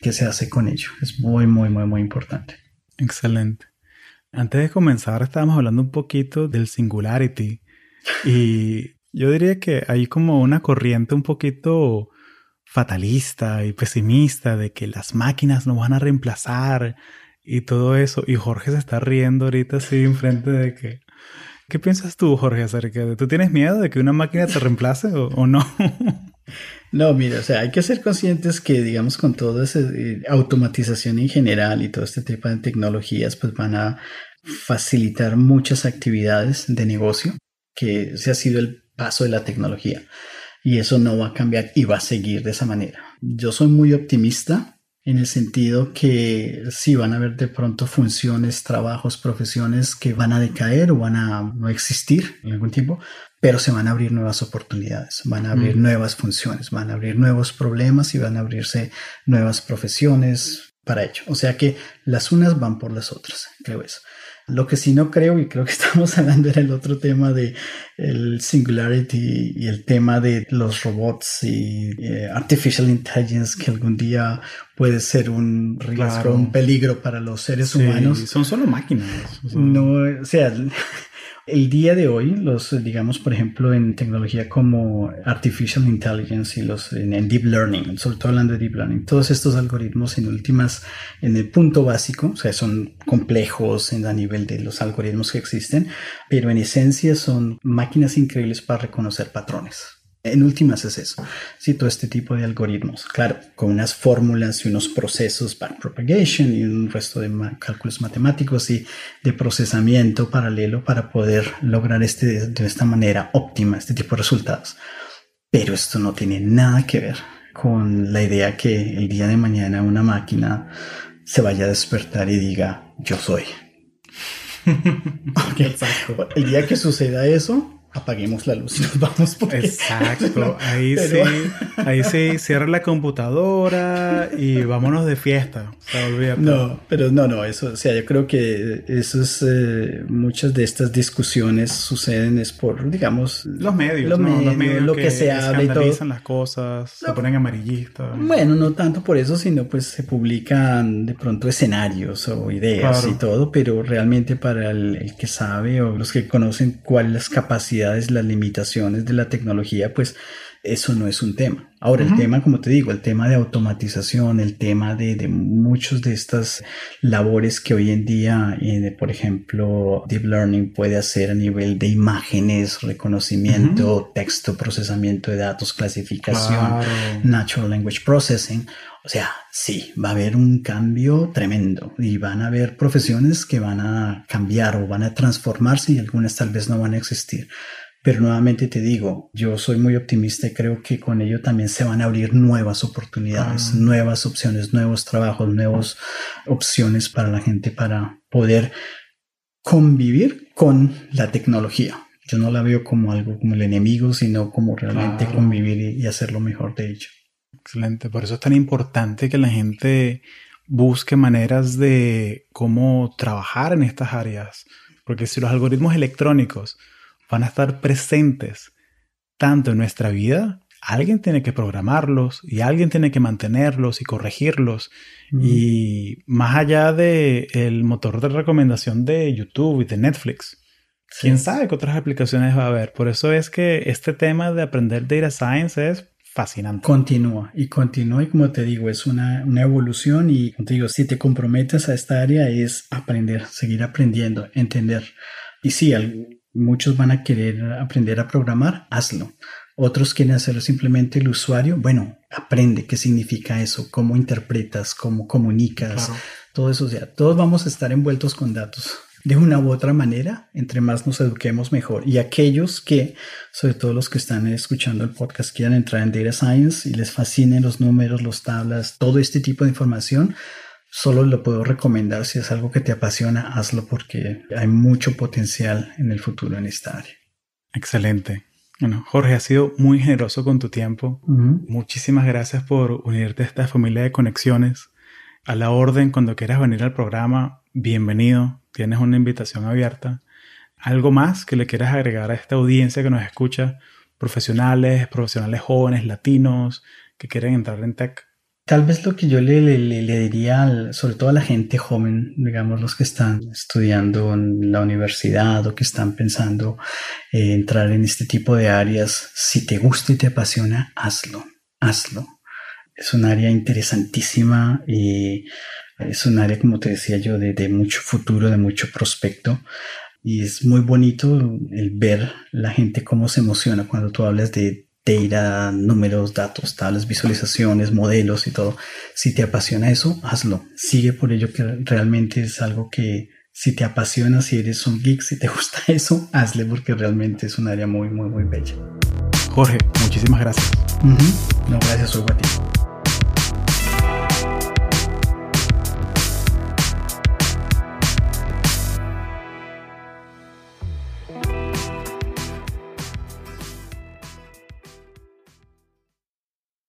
qué se hace con ello. Es muy, muy, muy, muy importante. Excelente. Antes de comenzar, estábamos hablando un poquito del singularity. Y yo diría que hay como una corriente un poquito fatalista y pesimista de que las máquinas nos van a reemplazar y todo eso. Y Jorge se está riendo ahorita así enfrente de que... ¿Qué piensas tú, Jorge, acerca de... ¿Tú tienes miedo de que una máquina te reemplace o, no? No, mira, o sea, hay que ser conscientes que, digamos, con toda esa eh, automatización en general y todo este tipo de tecnologías, pues van a facilitar muchas actividades de negocio, que ese ha sido el paso de la tecnología y eso no va a cambiar y va a seguir de esa manera. Yo soy muy optimista en el sentido que sí van a haber de pronto funciones, trabajos, profesiones que van a decaer o van a no existir en algún tiempo, pero se van a abrir nuevas oportunidades, van a abrir mm. nuevas funciones, van a abrir nuevos problemas y van a abrirse nuevas profesiones para ello. O sea que las unas van por las otras, creo eso. Lo que sí no creo, y creo que estamos hablando era el otro tema de el singularity y el tema de los robots y eh, artificial intelligence que algún día puede ser un riesgo, un peligro para los seres humanos. Son solo máquinas. No, o sea, el día de hoy, los, digamos, por ejemplo, en tecnología como Artificial Intelligence y los en, Deep Learning, sobre todo hablando de Deep Learning, todos estos algoritmos en últimas, en el punto básico, o sea, son complejos en, a nivel de los algoritmos que existen, pero en esencia son máquinas increíbles para reconocer patrones. En últimas es eso, sí, todo este tipo de algoritmos, claro, con unas fórmulas y unos procesos backpropagation y un resto de cálculos matemáticos y de procesamiento paralelo para poder lograr este, de esta manera óptima este tipo de resultados. Pero esto no tiene nada que ver con la idea que el día de mañana una máquina se vaya a despertar y diga yo soy. Exacto. El día que suceda eso, apaguemos la luz y nos vamos por Exacto, ahí sí, ahí sí, cierra la computadora y vámonos de fiesta. no, pero no, no, eso, o sea, yo creo que eso es, eh, muchas de estas discusiones suceden es por, digamos, los medios, los, medios, lo que, se habla y todo. las cosas, se ponen amarillistas. Bueno, no tanto por eso, sino pues se publican de pronto escenarios o ideas y todo, pero realmente para el, el que sabe o los que conocen cuáles capacidades las limitaciones de la tecnología, pues eso no es un tema. Ahora, el tema, como te digo, el tema de automatización, el tema de, de muchas de estas labores que hoy en día, eh, por ejemplo, Deep Learning puede hacer a nivel de imágenes, reconocimiento, texto, procesamiento de datos, clasificación, Natural Language Processing. O sea, sí, va a haber un cambio tremendo y van a haber profesiones que van a cambiar o van a transformarse y algunas tal vez no van a existir. Pero nuevamente te digo, yo soy muy optimista y creo que con ello también se van a abrir nuevas oportunidades, ah. nuevas opciones, nuevos trabajos, nuevas opciones para la gente para poder convivir con la tecnología. Yo no la veo como algo como el enemigo, sino como realmente convivir y, y hacer lo mejor de ello. Excelente. Por eso es tan importante que la gente busque maneras de cómo trabajar en estas áreas. Porque si los algoritmos electrónicos van a estar presentes tanto en nuestra vida, alguien tiene que programarlos y alguien tiene que mantenerlos y corregirlos. Y más allá del el motor de recomendación de YouTube y de Netflix, quién sabe qué otras aplicaciones va a haber. Por eso es que este tema de aprender data science es fascinante. Continúa y continúa y como te digo, es una, una evolución y como te digo, si te comprometes a esta área es aprender, seguir aprendiendo, entender. Y sí, muchos van a querer aprender a programar, hazlo. Otros quieren hacerlo simplemente el usuario. Bueno, aprende qué significa eso, cómo interpretas, cómo comunicas, todo eso. O sea, todos vamos a estar envueltos con datos de una u otra manera. Entre más nos eduquemos, mejor. Y aquellos que, sobre todo los que están escuchando el podcast, quieran entrar en Data Science y les fascinen los números, los tablas, todo este tipo de información, solo lo puedo recomendar si es algo que te apasiona, hazlo porque hay mucho potencial en el futuro en esta área. Excelente. Bueno, Jorge, has sido muy generoso con tu tiempo. Muchísimas gracias por unirte a esta familia de conexiones. A la orden, cuando quieras venir al programa, bienvenido. Tienes una invitación abierta. ¿Algo más que le quieras agregar a esta audiencia que nos escucha? Profesionales, profesionales jóvenes, latinos, que quieren entrar en tech. Tal vez lo que yo le, le, diría, sobre todo a la gente joven, digamos los que están estudiando en la universidad o que están pensando eh, entrar en este tipo de áreas, si te gusta y te apasiona, hazlo, hazlo. Es un área interesantísima y es un área, como te decía yo, de, de mucho futuro, de mucho prospecto. Y es muy bonito el ver la gente cómo se emociona cuando tú hablas de data, números, datos, tablas, visualizaciones, modelos y todo. Si te apasiona eso, hazlo. Sigue por ello que realmente es algo que si te apasiona, si eres un geek, si te gusta eso, hazle porque realmente es un área muy, muy, muy bella. Jorge, muchísimas gracias. No, gracias, soy a ti.